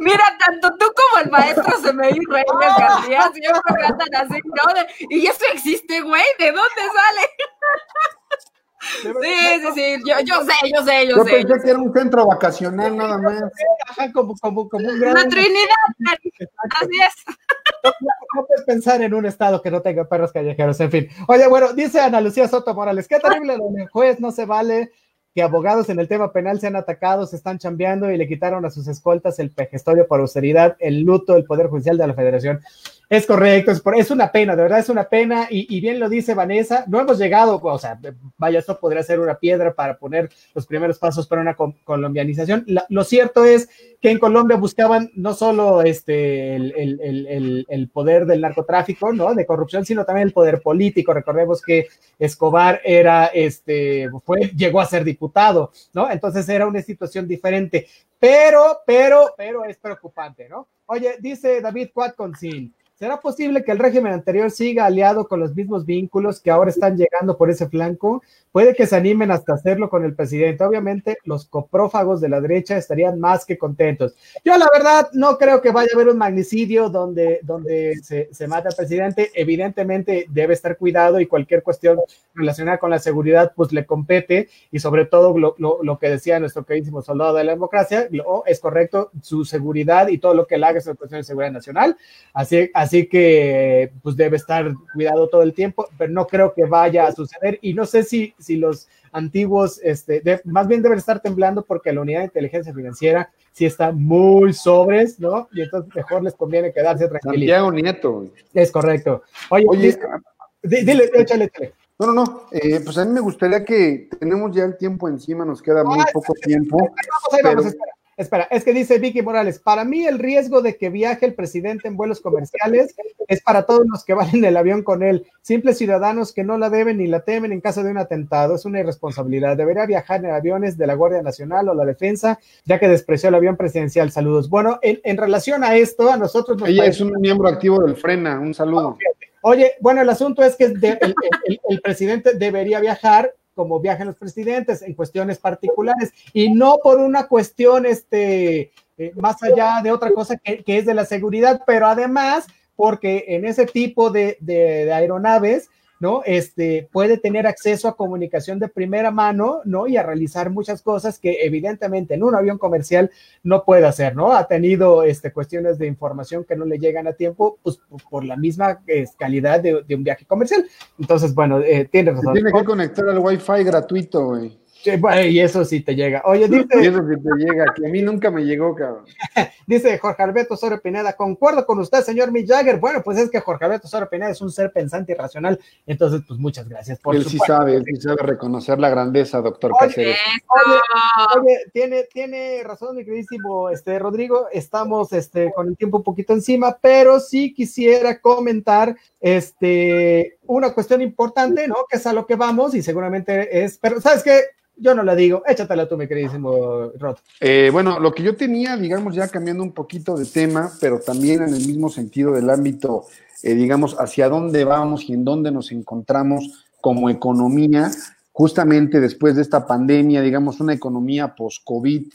Mira, tanto tú como el maestro se me Reyes García siempre andan así, ¿no? y eso existe, güey, ¿de dónde sale? Sí, sí, sí, yo, yo sé, yo sé, yo, yo sé. Yo pensé que era un centro vacacional nada más. como, como, como un gran... La Trinidad, así es. No, puedes pensar en un estado que no tenga perros callejeros, en fin. Oye, bueno, dice Ana Lucía Soto Morales, qué terrible, el juez no se vale que abogados en el tema penal sean atacados, se están chambeando y le quitaron a sus escoltas el pejestorio por austeridad, el luto del Poder Judicial de la Federación. Es correcto, es, es, una pena, de verdad es una pena, y, bien lo dice Vanessa, no hemos llegado, o sea, vaya, esto podría ser una piedra para poner los primeros pasos para una colombianización. lo cierto es que en Colombia buscaban no solo este, el, poder del narcotráfico, ¿no? De corrupción, sino también el poder político. Recordemos que Escobar era, este, fue, llegó a ser diputado, ¿no? Entonces era una situación diferente, pero, pero, pero es preocupante, ¿no? Oye, dice David Quatconcil, ¿Será posible que el régimen anterior siga aliado con los mismos vínculos que ahora están llegando por ese flanco? Puede que se animen hasta hacerlo con el presidente. Obviamente, los coprófagos de la derecha estarían más que contentos. Yo, la verdad, no creo que vaya a haber un magnicidio donde, donde se, se mata al presidente. Evidentemente, debe estar cuidado y cualquier cuestión relacionada con la seguridad, pues le compete. Y sobre todo, lo, que decía nuestro queridísimo soldado de la democracia, lo, es correcto, su seguridad y todo lo que él haga es una cuestión de seguridad nacional. Así Así que pues debe estar cuidado todo el tiempo, pero no creo que vaya a suceder y no sé si, si los antiguos, este, más bien deben estar temblando porque la unidad de inteligencia financiera sí está muy sobres, ¿no? Y entonces mejor les conviene quedarse tranquilos. Santiago Nieto. Es correcto. Oye, Oye dile, échale, échale. No, no, no. Eh, pues a mí me gustaría que tenemos ya el tiempo encima, nos queda muy ah, poco tiempo. Vamos, ahí vamos, espera. Espera, es que dice Vicky Morales, para mí el riesgo de que viaje el presidente en vuelos comerciales es para todos los que van en el avión con él, simples ciudadanos que no la deben ni la temen en caso de un atentado, es una irresponsabilidad. Debería viajar en aviones de la Guardia Nacional o la Defensa, ya que despreció el avión presidencial. Saludos. Bueno, en, relación a esto, a nosotros nos Ella es un miembro activo del Frena, un saludo. Oye, bueno, el asunto es que el presidente debería viajar como viajan los presidentes en cuestiones particulares y no por una cuestión este, eh, más allá de otra cosa que, es de la seguridad, pero además porque en ese tipo de, de aeronaves ¿no? Este puede tener acceso a comunicación de primera mano, ¿no? Y a realizar muchas cosas que evidentemente en un avión comercial no puede hacer, ¿no? Ha tenido este, cuestiones de información que no le llegan a tiempo, pues por la misma calidad de, un viaje comercial. Entonces, bueno, eh, tiene razón. tiene que conectar al Wi-Fi gratuito, güey y eso sí te llega. Oye, dice. Y eso sí te llega, que a mí nunca me llegó, cabrón. dice Jorge Alberto Osorio Pineda, concuerdo con usted, señor Mick Jagger. Bueno, pues es que Jorge Alberto Osorio Pineda es un ser pensante y racional. Entonces, pues muchas gracias por Él sí sabe, él sí sabe reconocer la grandeza, doctor oye, Oye, tiene, tiene razón, mi queridísimo este, Rodrigo. Estamos este, con el tiempo un poquito encima, pero sí quisiera comentar este, una cuestión importante, ¿no? Que es a lo que vamos y seguramente es, pero ¿sabes qué? Yo no la digo, échatela tú, mi queridísimo Rod. Eh, bueno, lo que yo tenía, digamos, ya cambiando un poquito de tema, pero también en el mismo sentido del ámbito, eh, digamos, hacia dónde vamos y en dónde nos encontramos como economía, justamente después de esta pandemia, digamos, una economía post-COVID,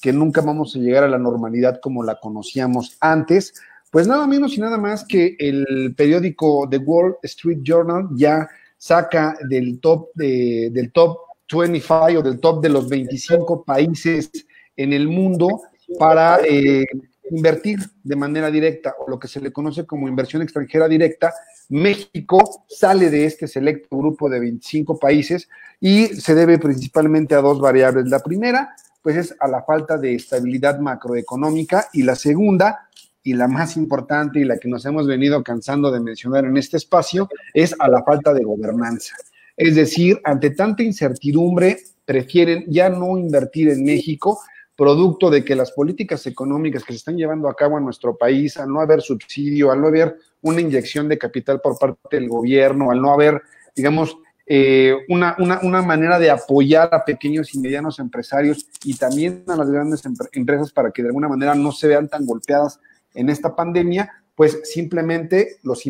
que nunca vamos a llegar a la normalidad como la conocíamos antes, pues nada menos y nada más que el periódico The Wall Street Journal ya saca del top, de, del top 25 o del top de los 25 países en el mundo para eh, invertir de manera directa o lo que se le conoce como inversión extranjera directa. México sale de este selecto grupo de 25 países y se debe principalmente a dos variables. La primera, pues es a la falta de estabilidad macroeconómica y la segunda, y la más importante y la que nos hemos venido cansando de mencionar en este espacio, es a la falta de gobernanza. Es decir, ante tanta incertidumbre, prefieren ya no invertir en México, producto de que las políticas económicas que se están llevando a cabo en nuestro país, al no haber subsidio, al no haber una inyección de capital por parte del gobierno, al no haber, digamos, eh, una, una, manera de apoyar a pequeños y medianos empresarios y también a las grandes empresas para que de alguna manera no se vean tan golpeadas en esta pandemia, pues simplemente los,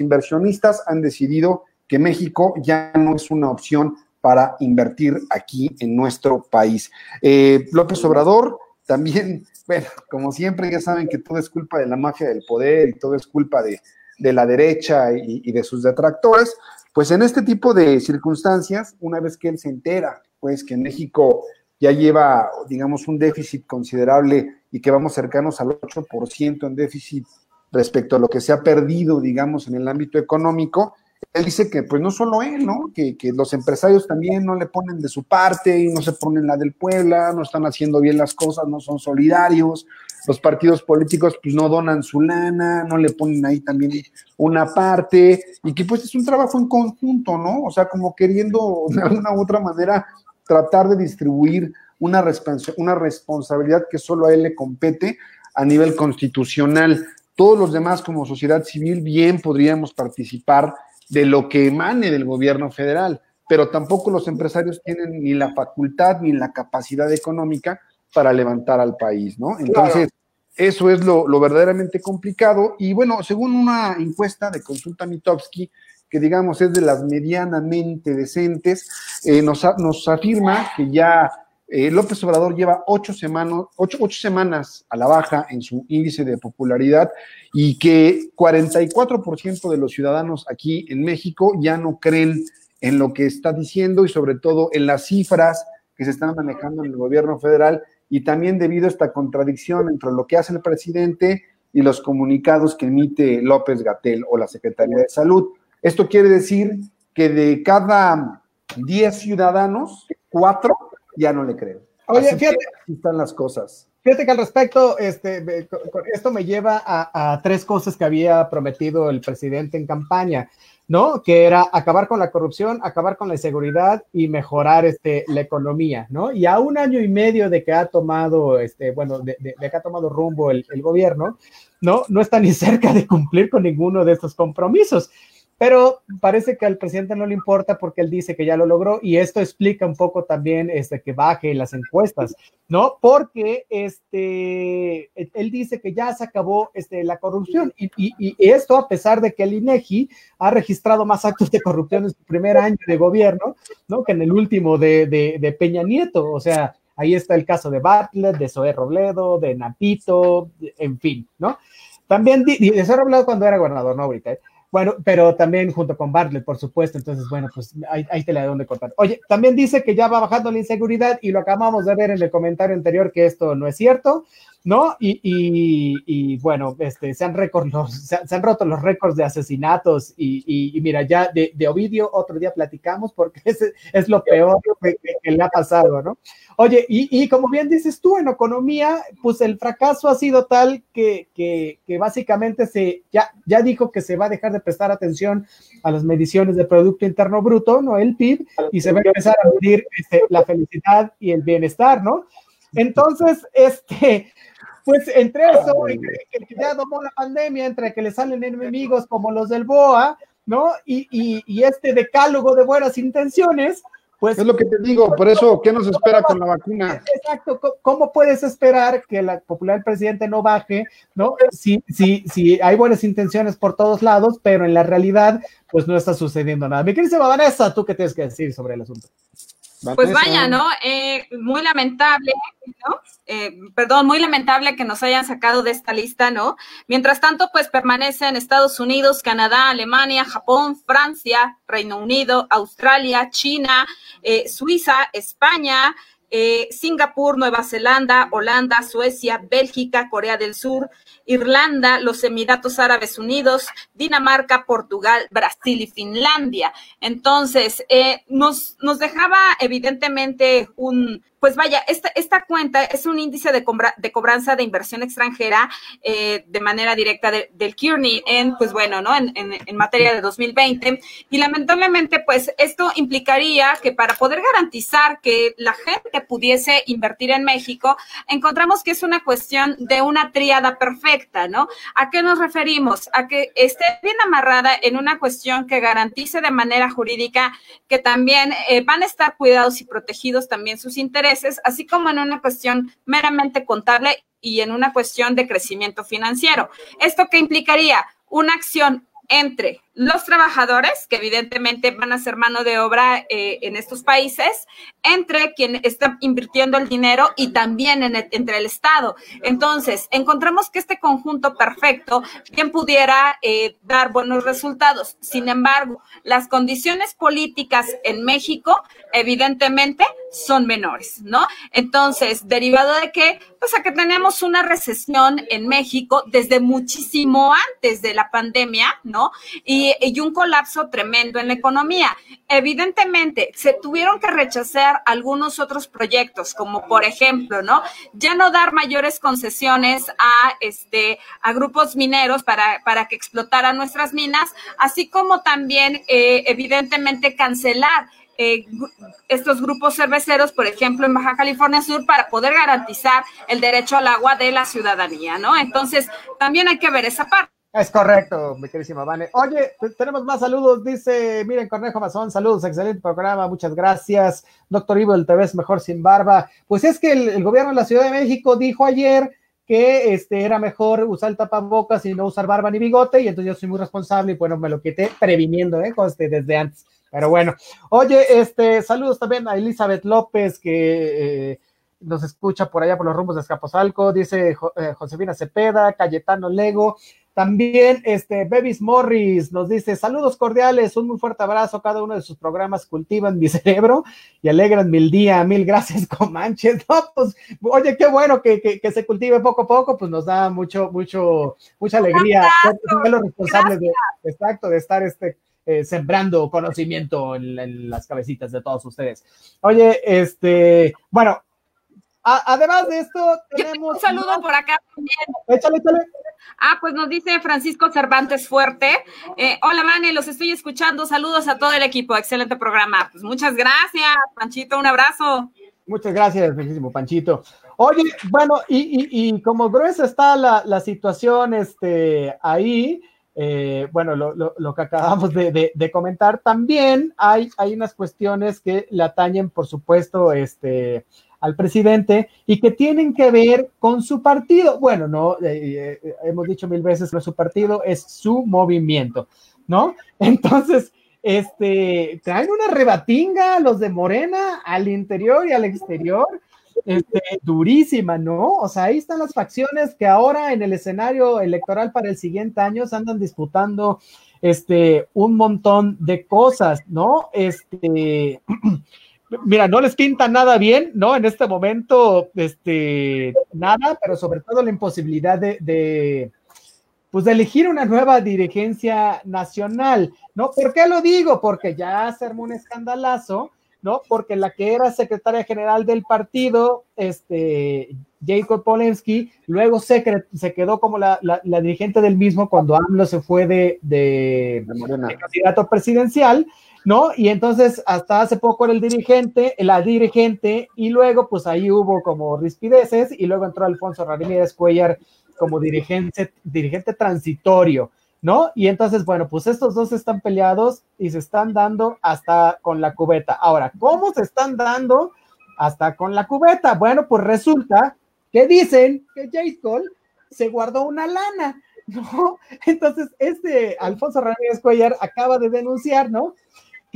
inversionistas han decidido que México ya no es una opción para invertir aquí en nuestro país. Eh, López Obrador también, bueno, como siempre ya saben que todo es culpa de la mafia del poder y todo es culpa de, la derecha y de sus detractores, pues en este tipo de circunstancias, una vez que él se entera, pues que México ya lleva, digamos, un déficit considerable y que vamos cercanos al 8% en déficit respecto a lo que se ha perdido, digamos, en el ámbito económico, él dice que pues no solo él, ¿no? Que, que, los empresarios también no le ponen de su parte y no se ponen la del Puebla, no están haciendo bien las cosas, no son solidarios, los partidos políticos pues no donan su lana, no le ponen ahí también una parte, y que pues es un trabajo en conjunto, ¿no? O sea, como queriendo de alguna u otra manera tratar de distribuir una, una responsabilidad que solo a él le compete a nivel constitucional. Todos los demás como sociedad civil bien podríamos participar de lo que emane del gobierno federal, pero tampoco los empresarios tienen ni la facultad ni la capacidad económica para levantar al país, ¿no? Entonces, eso es lo, verdaderamente complicado. Y bueno, según una encuesta de Consulta Mitowski, que digamos es de las medianamente decentes, eh, nos, nos, afirma que ya eh, López Obrador lleva ocho, semanas, ocho, semanas a la baja en su índice de popularidad y que 44% de los ciudadanos aquí en México ya no creen en lo que está diciendo y sobre todo en las cifras que se están manejando en el gobierno federal y también debido a esta contradicción entre lo que hace el presidente y los comunicados que emite López Gatel o la Secretaría de Salud. Esto quiere decir que de cada 10 ciudadanos, 4 ya no le creen. Oye, fíjate. Así están las cosas. Fíjate que al respecto, este, esto me lleva a, a, tres cosas que había prometido el presidente en campaña. ¿no? Que era acabar con la corrupción, acabar con la inseguridad y mejorar este, la economía, ¿no? Y a un año y medio de que ha tomado, este, bueno, de, de, que ha tomado rumbo el, el, gobierno, ¿no? No está ni cerca de cumplir con ninguno de estos compromisos. Pero parece que al presidente no le importa porque él dice que ya lo logró y esto explica un poco también este, que baje las encuestas, ¿no? Porque este, él dice que ya se acabó este, la corrupción y, esto a pesar de que el INEGI ha registrado más actos de corrupción en su primer año de gobierno, ¿no? Que en el último de, de, de Peña Nieto, o sea, ahí está el caso de Bartlett, de Zoé Robledo, de Napito, en fin, ¿no? También, de Zoé Robledo cuando era gobernador, no ahorita, ¿eh? Bueno, pero también junto con Bartlett, por supuesto. Entonces, bueno, pues ahí, ahí te la de dónde cortar. Oye, también dice que ya va bajando la inseguridad y lo acabamos de ver en el comentario anterior que esto no es cierto. ¿No? Y, y, bueno, este, se, han récord, los, se, han roto los récords de asesinatos y, y mira, ya de, de, Ovidio otro día platicamos porque es, es lo peor que, le ha pasado, ¿no? Oye, y, como bien dices tú, en economía, pues el fracaso ha sido tal que, que, que básicamente se, ya, ya dijo que se va a dejar de prestar atención a las mediciones del Producto Interno Bruto, ¿no? El PIB, y se va a empezar a medir este, la felicidad y el bienestar, ¿no? Entonces, este, pues entre eso, que, ya domó la pandemia, entre que le salen enemigos como los del BOA, ¿no? Y, y, y, este decálogo de buenas intenciones, pues... Es lo que te digo, por eso, ¿qué nos espera con la vacuna? Exacto, ¿cómo puedes esperar que la popular presidente no baje, ¿no? Si, si, si hay buenas intenciones por todos lados, pero en la realidad, pues no está sucediendo nada. Mi querida Vanessa, ¿tú qué tienes que decir sobre el asunto? Pues vaya, ¿no? Eh, muy lamentable, ¿no? Eh, perdón, muy lamentable que nos hayan sacado de esta lista, ¿no? Mientras tanto, pues permanecen Estados Unidos, Canadá, Alemania, Japón, Francia, Reino Unido, Australia, China, eh, Suiza, España, eh, Singapur, Nueva Zelanda, Holanda, Suecia, Bélgica, Corea del Sur, Irlanda, los Emiratos Árabes Unidos, Dinamarca, Portugal, Brasil y Finlandia. Entonces, eh, nos, nos dejaba evidentemente un, pues vaya, esta, esta cuenta es un índice de, cobranza de inversión extranjera eh, de manera directa del Kearney en, pues bueno, ¿no? En, en, materia de 2020. Y lamentablemente, pues esto implicaría que para poder garantizar que la gente pudiese invertir en México, encontramos que es una cuestión de una tríada perfecta, ¿no? ¿A qué nos referimos? A que esté bien amarrada en una cuestión que garantice de manera jurídica que también eh, van a estar cuidados y protegidos también sus intereses, así como en una cuestión meramente contable y en una cuestión de crecimiento financiero. ¿Esto qué implicaría? Una acción entre los trabajadores, que evidentemente van a ser mano de obra eh, en estos países, entre quien está invirtiendo el dinero y también entre el Estado. Entonces, encontramos que este conjunto perfecto bien pudiera eh, dar buenos resultados. Sin embargo, las condiciones políticas en México, evidentemente, son menores, ¿no? Entonces, derivado de que, pues a que tenemos una recesión en México desde muchísimo antes de la pandemia, ¿no? Y y, un colapso tremendo en la economía. Evidentemente, se tuvieron que rechazar algunos otros proyectos, como por ejemplo, ¿no? Ya no dar mayores concesiones a, este, a grupos mineros para, para que explotaran nuestras minas, así como también, eh, evidentemente, cancelar eh, estos grupos cerveceros, por ejemplo, en Baja California Sur, para poder garantizar el derecho al agua de la ciudadanía, ¿no? Entonces, también hay que ver esa parte. Es correcto, mi querísima Vane. Oye, tenemos más saludos, dice, miren, Cornejo Mazón, saludos, excelente programa, muchas gracias. Doctor Ivo, el TV mejor sin barba. Pues es que el, gobierno de la Ciudad de México dijo ayer que este, era mejor usar el tapabocas y no usar barba ni bigote, y entonces yo soy muy responsable y bueno, me lo quité previniendo, ¿eh? Este, desde antes. Pero bueno, oye, este, saludos también a Elizabeth López, que eh, nos escucha por allá por los rumbos de Escaposalco, dice eh, Josefina Cepeda, Cayetano Lego, también, este, Bebis Morris nos dice, saludos cordiales, un muy fuerte abrazo, cada uno de sus programas cultivan mi cerebro y alegran mi día, mil gracias, Comanches, no, pues, oye, qué bueno que, se cultive poco a poco, pues nos da mucho, mucho, mucha alegría, ser los responsables de, exacto, de estar, este, eh, sembrando conocimiento en, en, las cabecitas de todos ustedes. Oye, este, bueno, además de esto, tenemos. Un saludo por acá también. Échale, échale. Ah, pues nos dice Francisco Cervantes Fuerte. Eh, hola, Mane, los estoy escuchando. Saludos a todo el equipo. Excelente programa. Pues muchas gracias, Panchito. Un abrazo. Muchas gracias, muchísimo, Panchito. Oye, bueno, y, como gruesa está la, situación este, ahí, eh, bueno, lo, que acabamos de, de, comentar, también hay, hay unas cuestiones que le atañen, por supuesto, este, al presidente y que tienen que ver con su partido. Bueno, no, eh, eh, hemos dicho mil veces que su partido es su movimiento, ¿no? Entonces, este, traen una rebatinga los de Morena al interior y al exterior, este, durísima, ¿no? O sea, ahí están las facciones que ahora en el escenario electoral para el siguiente año se andan disputando este, un montón de cosas, ¿no? Este, mira, no les pinta nada bien, ¿no? En este momento, este, nada, pero sobre todo la imposibilidad de, pues de elegir una nueva dirigencia nacional, ¿no? ¿Por qué lo digo? Porque ya se armó un escandalazo, ¿no? Porque la que era secretaria general del partido, este, Jacob Polensky, luego se, se quedó como la, dirigente del mismo cuando AMLO se fue de, de candidato presidencial, ¿no? Y entonces hasta hace poco era el dirigente, la dirigente, y luego pues ahí hubo como rispideces, y luego entró Alfonso Ramírez Cuellar como dirigente, dirigente transitorio, ¿no? Y entonces, bueno, pues estos dos están peleados y se están dando hasta con la cubeta. Ahora, ¿cómo se están dando hasta con la cubeta? Bueno, pues resulta que dicen que J. Cole se guardó una lana, ¿no? Entonces, este Alfonso Ramírez Cuellar acaba de denunciar, ¿no?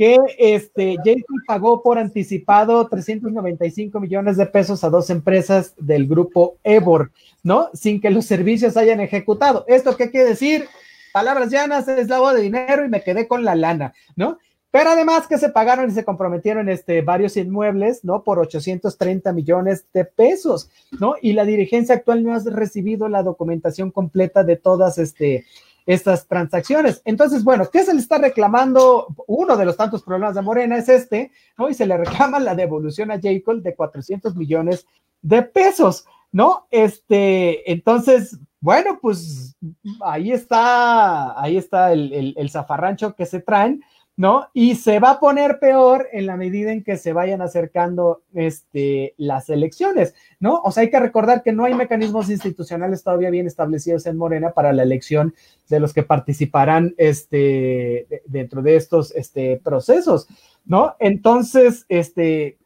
que este, Jason pagó por anticipado 395 millones de pesos a dos empresas del grupo Ebor, ¿no? Sin que los servicios hayan ejecutado. ¿Esto qué quiere decir? Palabras llanas, es lavado de dinero y me quedé con la lana, ¿no? Pero además que se pagaron y se comprometieron este, varios inmuebles, ¿no? Por 830 millones de pesos, ¿no? Y la dirigencia actual no ha recibido la documentación completa de todas este, estas transacciones. Entonces, bueno, ¿qué se le está reclamando? Uno de los tantos problemas de Morena es este, ¿no? Y se le reclama la devolución a Jacob de 400 millones de pesos, ¿no? Este, entonces, bueno, pues ahí está, ahí está el, el, zafarrancho que se traen. ¿no? Y se va a poner peor en la medida en que se vayan acercando este, las elecciones, ¿no? O sea, hay que recordar que no hay mecanismos institucionales todavía bien establecidos en Morena para la elección de los que participarán este, dentro de estos este, procesos, ¿no? Entonces, este,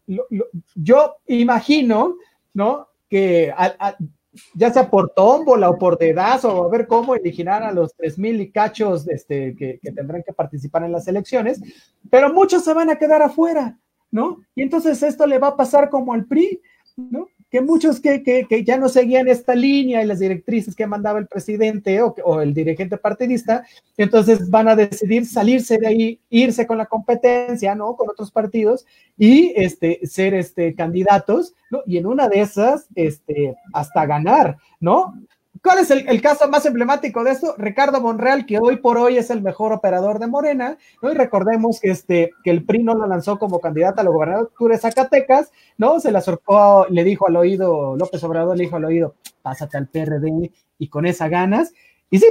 yo imagino, ¿no? Que ya sea por tómbola o por dedazo, a ver cómo elegirán a los tres mil y cachos este, que, que, tendrán que participar en las elecciones, pero muchos se van a quedar afuera, ¿no? Y entonces esto le va a pasar como al PRI, ¿no? Que muchos que, que, que ya no seguían esta línea y las directrices que mandaba el presidente o, o, el dirigente partidista, entonces van a decidir salirse de ahí, irse con la competencia, ¿no? Con otros partidos y este, ser este, candidatos, ¿no? Y en una de esas, este, hasta ganar, ¿no? ¿Cuál es el, caso más emblemático de esto? Ricardo Monreal, que hoy por hoy es el mejor operador de Morena, ¿no? Y recordemos que, este, que el PRI no lo lanzó como candidata a la gobernatura de Zacatecas, ¿no? Se le acercó, le dijo al oído, López Obrador le dijo al oído, pásate al PRD y con esas ganas, y sí,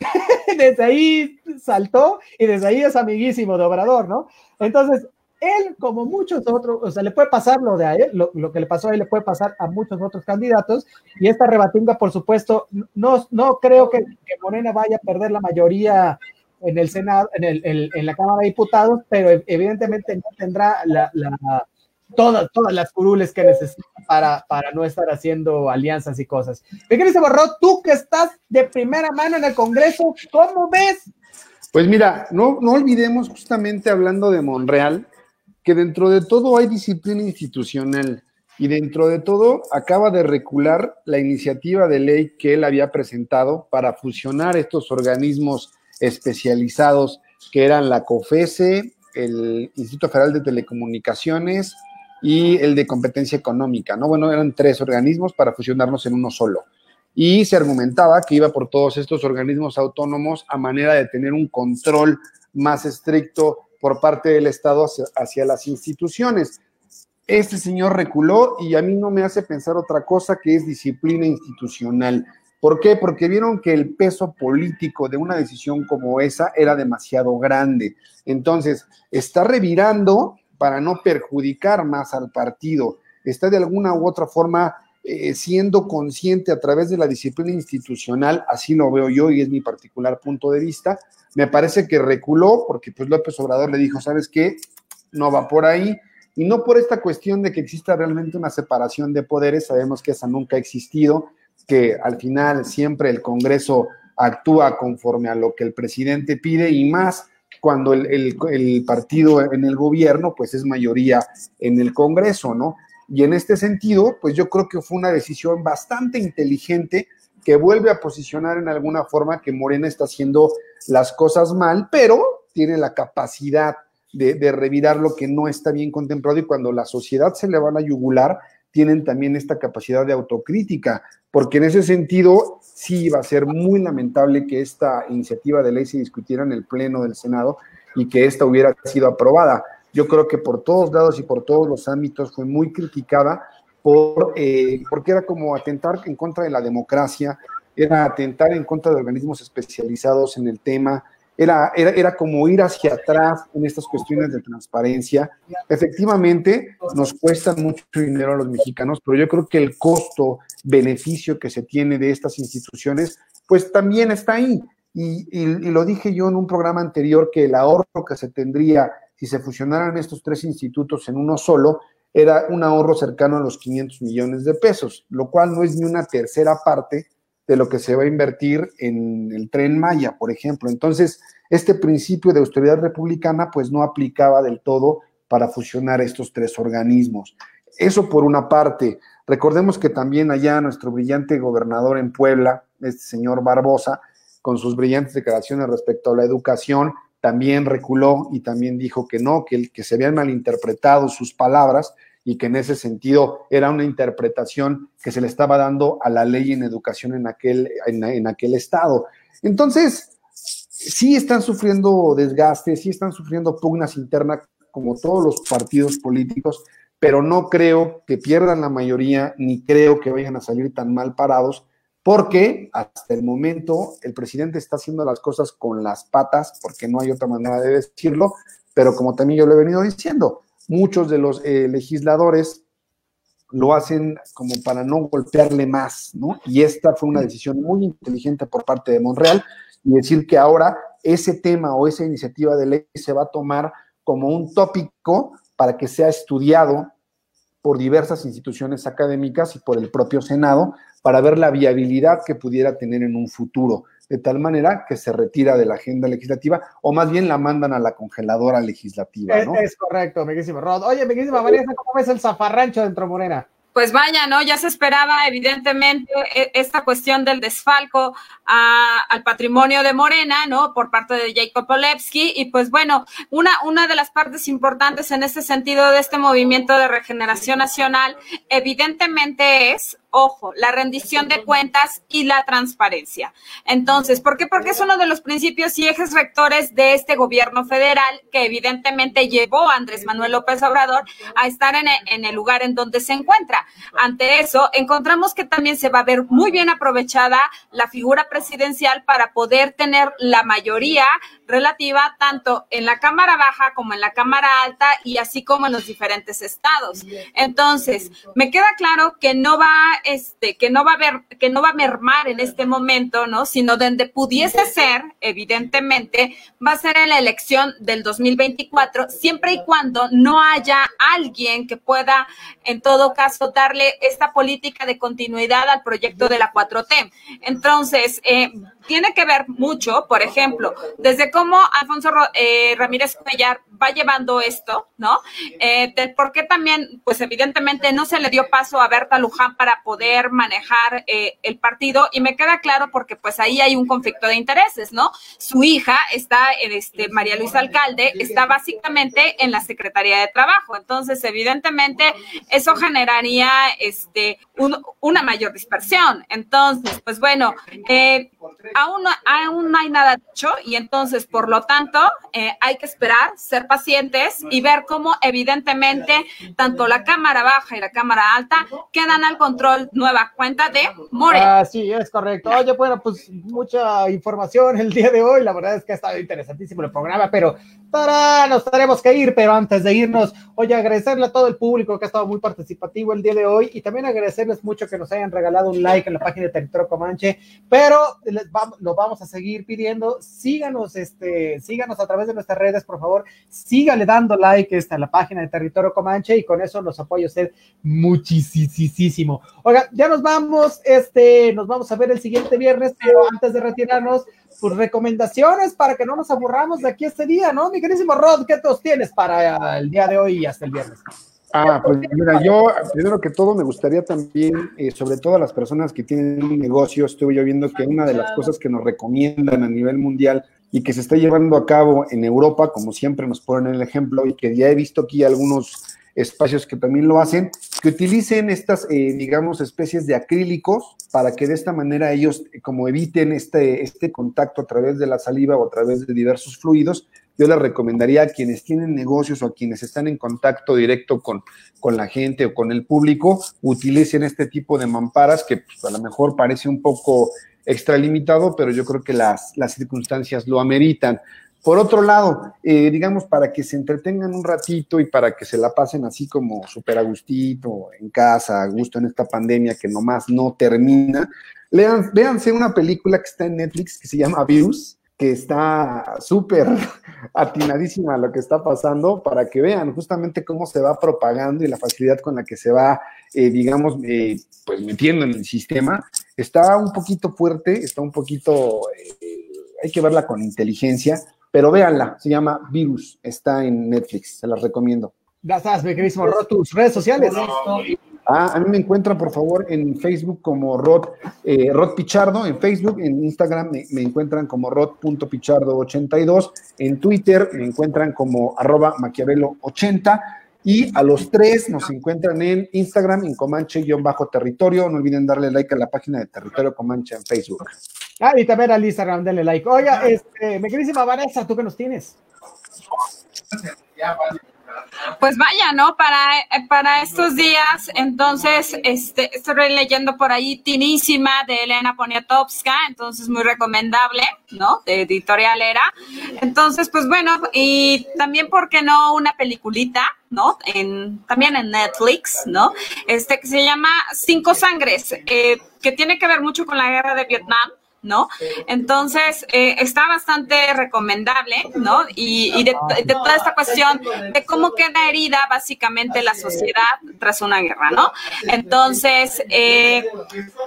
desde ahí saltó y desde ahí es amiguísimo de Obrador, ¿no? Entonces, él, como muchos otros, o sea, le puede pasar lo de a él, lo, que le pasó a él le puede pasar a muchos otros candidatos, y esta rebatinga, por supuesto, no, no creo que, Morena vaya a perder la mayoría en el Senado, en, el, en la Cámara de Diputados, pero evidentemente no tendrá la, todas, todas las curules que necesita para, para no estar haciendo alianzas y cosas. Mi querido Borró, tú que estás de primera mano en el Congreso, ¿cómo ves? Pues mira, no, no olvidemos justamente hablando de Monreal, que dentro de todo hay disciplina institucional y dentro de todo acaba de recular la iniciativa de ley que él había presentado para fusionar estos organismos especializados que eran la COFESE, el Instituto Federal de Telecomunicaciones y el de competencia económica, ¿no? Bueno, eran tres organismos para fusionarnos en uno solo. Y se argumentaba que iba por todos estos organismos autónomos a manera de tener un control más estricto por parte del Estado hacia, las instituciones. Este señor reculó y a mí no me hace pensar otra cosa que es disciplina institucional. ¿Por qué? Porque vieron que el peso político de una decisión como esa era demasiado grande. Entonces, está revirando para no perjudicar más al partido. Está de alguna u otra forma eh, siendo consciente a través de la disciplina institucional, así lo veo yo y es mi particular punto de vista, me parece que reculó porque pues López Obrador le dijo, ¿sabes qué? No va por ahí. Y no por esta cuestión de que exista realmente una separación de poderes, sabemos que esa nunca ha existido, que al final siempre el Congreso actúa conforme a lo que el presidente pide y más cuando el, el, el partido en el gobierno pues es mayoría en el Congreso, ¿no? Y en este sentido, pues yo creo que fue una decisión bastante inteligente que vuelve a posicionar en alguna forma que Morena está haciendo las cosas mal, pero tiene la capacidad de, de, revirar lo que no está bien contemplado y cuando la sociedad se le va a la yugular, tienen también esta capacidad de autocrítica, porque en ese sentido sí va a ser muy lamentable que esta iniciativa de ley se discutiera en el Pleno del Senado y que esta hubiera sido aprobada. Yo creo que por todos lados y por todos los ámbitos fue muy criticada por, eh, porque era como atentar en contra de la democracia, era atentar en contra de organismos especializados en el tema, era, era, era como ir hacia atrás en estas cuestiones de transparencia. Efectivamente, nos cuesta mucho dinero a los mexicanos, pero yo creo que el costo-beneficio que se tiene de estas instituciones, pues también está ahí. Y, lo dije yo en un programa anterior, que el ahorro que se tendría si se fusionaran estos tres institutos en uno solo, era un ahorro cercano a los 500 millones de pesos, lo cual no es ni una tercera parte de lo que se va a invertir en el tren Maya, por ejemplo. Entonces, este principio de austeridad republicana pues no aplicaba del todo para fusionar estos tres organismos. Eso por una parte. Recordemos que también allá nuestro brillante gobernador en Puebla, este señor Barbosa, con sus brillantes declaraciones respecto a la educación, también reculó y también dijo que no, que, que se habían malinterpretado sus palabras y que en ese sentido era una interpretación que se le estaba dando a la ley en educación en aquel, en, en aquel estado. Entonces, sí están sufriendo desgaste, sí están sufriendo pugnas internas como todos los partidos políticos, pero no creo que pierdan la mayoría ni creo que vayan a salir tan mal parados porque hasta el momento el presidente está haciendo las cosas con las patas, porque no hay otra manera de decirlo, pero como también yo lo he venido diciendo, muchos de los eh, legisladores lo hacen como para no golpearle más, ¿no? Y esta fue una decisión muy inteligente por parte de Monreal y decir que ahora ese tema o esa iniciativa de ley se va a tomar como un tópico para que sea estudiado por diversas instituciones académicas y por el propio Senado para ver la viabilidad que pudiera tener en un futuro, de tal manera que se retira de la agenda legislativa o más bien la mandan a la congeladora legislativa. ¿no? Es, correcto, Miguelísimo Rod. Oye, Miguelísima María, ¿cómo ves el zafarrancho dentro Morena? Pues vaya, ¿no? Ya se esperaba evidentemente e, esta cuestión del desfalco al patrimonio de Morena, ¿no? Por parte de Jacob Polewski. Y pues bueno, una, una de las partes importantes en este sentido de este movimiento de regeneración nacional, evidentemente es ojo, la rendición de cuentas y la transparencia. Entonces, ¿por qué? Porque es uno de los principios y ejes rectores de este gobierno federal que evidentemente llevó a Andrés Manuel López Obrador a estar en el, lugar en donde se encuentra. Ante eso, encontramos que también se va a ver muy bien aprovechada la figura presidencial para poder tener la mayoría relativa tanto en la Cámara Baja como en la Cámara Alta y así como en los diferentes estados. Entonces, me queda claro que no va este, que no va a haber, que no va a mermar en este momento, ¿no? Sino donde pudiese ser, evidentemente, va a ser en la elección del 2024, siempre y cuando no haya alguien que pueda, en todo caso, darle esta política de continuidad al proyecto de la 4T. Entonces, eh, tiene que ver mucho, por ejemplo, desde cómo Alfonso eh, Ramírez Cuellar va llevando esto, ¿no? Eh, por qué también, pues evidentemente no se le dio paso a Berta Luján para poder manejar eh, el partido y me queda claro porque pues ahí hay un conflicto de intereses, ¿no? Su hija está, este, María Luisa Alcalde, está básicamente en la Secretaría de Trabajo, entonces evidentemente eso generaría, este, una mayor dispersión. Entonces, pues bueno, eh, aún, aún no hay nada dicho y entonces, por lo tanto, eh, hay que esperar, ser pacientes y ver cómo evidentemente tanto la Cámara Baja y la Cámara Alta quedan al control nueva cuenta de More. Así es correcto. Oye, bueno, pues mucha información el día de hoy. La verdad es que ha estado interesantísimo el programa, pero para, nos tenemos que ir. Pero antes de irnos, oye, agradecerle a todo el público que ha estado muy participativo el día de hoy y también agradecerles mucho que nos hayan regalado un like en la página de Territorio Comanche, pero les vamos, lo vamos a seguir pidiendo. Síganos, este, síganos a través de nuestras redes, por favor. Sígale dando like esta, a la página de Territorio Comanche y con eso nos apoya usted muchísimo. Oiga, ya nos vamos, este, nos vamos a ver el siguiente viernes, pero antes de retirarnos, pues recomendaciones para que no nos aburramos de aquí este día, ¿no? Mi queridísimo Rod, ¿qué tos tienes para el día de hoy y hasta el viernes? Ah, pues mira, yo primero que todo me gustaría también, eh, sobre todo a las personas que tienen un negocio, estuve yo viendo que una de las cosas que nos recomiendan a nivel mundial y que se está llevando a cabo en Europa, como siempre nos ponen el ejemplo, y que ya he visto aquí algunos espacios que también lo hacen, que utilicen estas, eh, digamos, especies de acrílicos para que de esta manera ellos, eh, como eviten este, este contacto a través de la saliva o a través de diversos fluidos, yo les recomendaría a quienes tienen negocios o a quienes están en contacto directo con, con la gente o con el público, utilicen este tipo de mamparas que pues, a lo mejor parece un poco extralimitado, pero yo creo que las, las circunstancias lo ameritan. Por otro lado, eh, digamos, para que se entretengan un ratito y para que se la pasen así como súper a gustito, en casa, a gusto en esta pandemia que nomás no termina, lean, véanse una película que está en Netflix que se llama Virus, que está súper atinadísima a lo que está pasando para que vean justamente cómo se va propagando y la facilidad con la que se va, eh, digamos, eh, pues metiendo en el sistema. Está un poquito fuerte, está un poquito, hay que verla con inteligencia, pero véanla, se llama Virus, está en Netflix, se las recomiendo. Gracias, mi queridísimo Rod, tus redes sociales. Ah, a mí me encuentran, por favor, en Facebook como Rod, eh, Rod Pichardo, en Facebook, en Instagram me, encuentran como Rod.pichardo82, en Twitter me encuentran como arroba maquiavelo80 y a los tres nos encuentran en Instagram en Comanche-territorio. No olviden darle like a la página de Territorio Comanche en Facebook. Ah, y también a Lisa Ram, denle like. Oiga, este, mi queridísima Vanessa, ¿tú qué nos tienes? Pues vaya, ¿no? Para, eh, para estos días, entonces, este, estoy leyendo por ahí Tinísima de Elena Poniatowska, entonces muy recomendable, ¿no? De editorial era. Entonces, pues bueno, y también, ¿por qué no? Una peliculita, ¿no? En, también en Netflix, ¿no? Este que se llama Cinco Sangres, eh, que tiene que ver mucho con la guerra de Vietnam. ¿No? Entonces, eh, está bastante recomendable, ¿no? Y, y de, de, toda esta cuestión de cómo queda herida básicamente la sociedad tras una guerra, ¿no? Entonces, eh,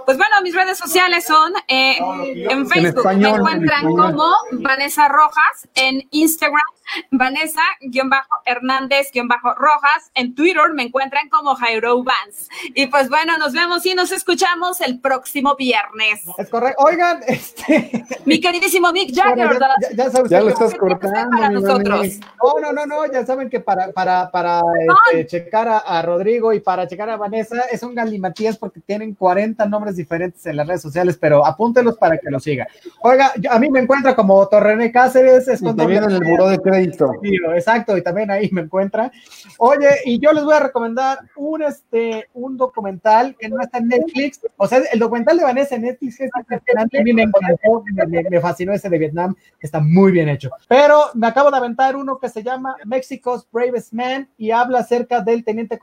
pues bueno, mis redes sociales son eh, en Facebook, español, me en encuentran como Vanessa Rojas, en Instagram, Vanessa-Hernández-Rojas, en Twitter me encuentran como Jairo Vance. Y pues bueno, nos vemos y nos escuchamos el próximo viernes. Es correcto. Oigan, este. Mi queridísimo Mick bueno, Jagger, ya, ya- ya sabes Ya que- lo estás ¿qué tiene que hacer cortando, para nosotros? No, no, no, no, ya saben que para, para, para este, checar a, a Rodrigo y para checar a Vanessa es un galimatías porque tienen 40 nombres diferentes en las redes sociales, pero apúntelos para que lo siga. Oiga, yo- a mí me encuentra como Torrené Cáceres, es Y también en el buró de Exacto, y también ahí me encuentra. Oye, y yo les voy a recomendar un, este, un documental que no está en Netflix. O sea, el documental de Vanessa en Netflix es impresionante. A mí me encantó, me, me- fascinó ese de Vietnam. Está muy bien hecho. Pero me acabo de aventar uno que se llama Mexico's Bravest Man y habla acerca del teniente,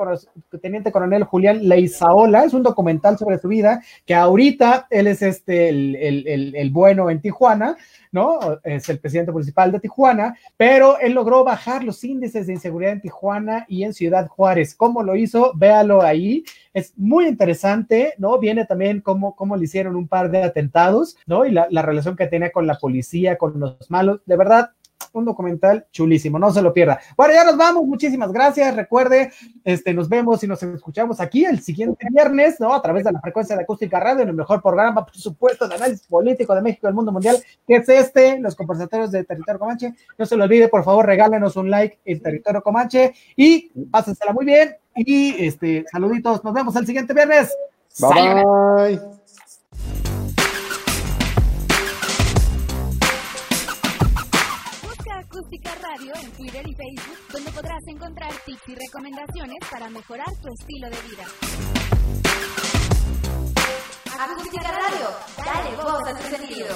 teniente coronel Julián Leizaola. Es un documental sobre su vida que ahorita él es este, el, el- el- el bueno en Tijuana. ¿No? Es el presidente municipal de Tijuana, pero él logró bajar los índices de inseguridad en Tijuana y en Ciudad Juárez. ¿Cómo lo hizo? Véalo ahí. Es muy interesante, ¿no? Viene también cómo, cómo le hicieron un par de atentados, ¿no? Y la, la relación que tenía con la policía, con los malos. De verdad, un documental chulísimo, no se lo pierda. Bueno, ya nos vamos, muchísimas gracias. Recuerde, este, nos vemos y nos escuchamos aquí el siguiente viernes, ¿no? A través de la frecuencia de acústica radio, en el mejor programa, por supuesto, de análisis político de México y del mundo mundial, que es este, los conversatorios de Territorio Comanche. No se lo olvide, por favor, regálenos un like en Territorio Comanche y pásensela muy bien. Y este, saluditos, nos vemos el siguiente viernes. Bye. Radio en Twitter y Facebook, donde podrás encontrar tips y recomendaciones para mejorar tu estilo de vida. Radio, dale a.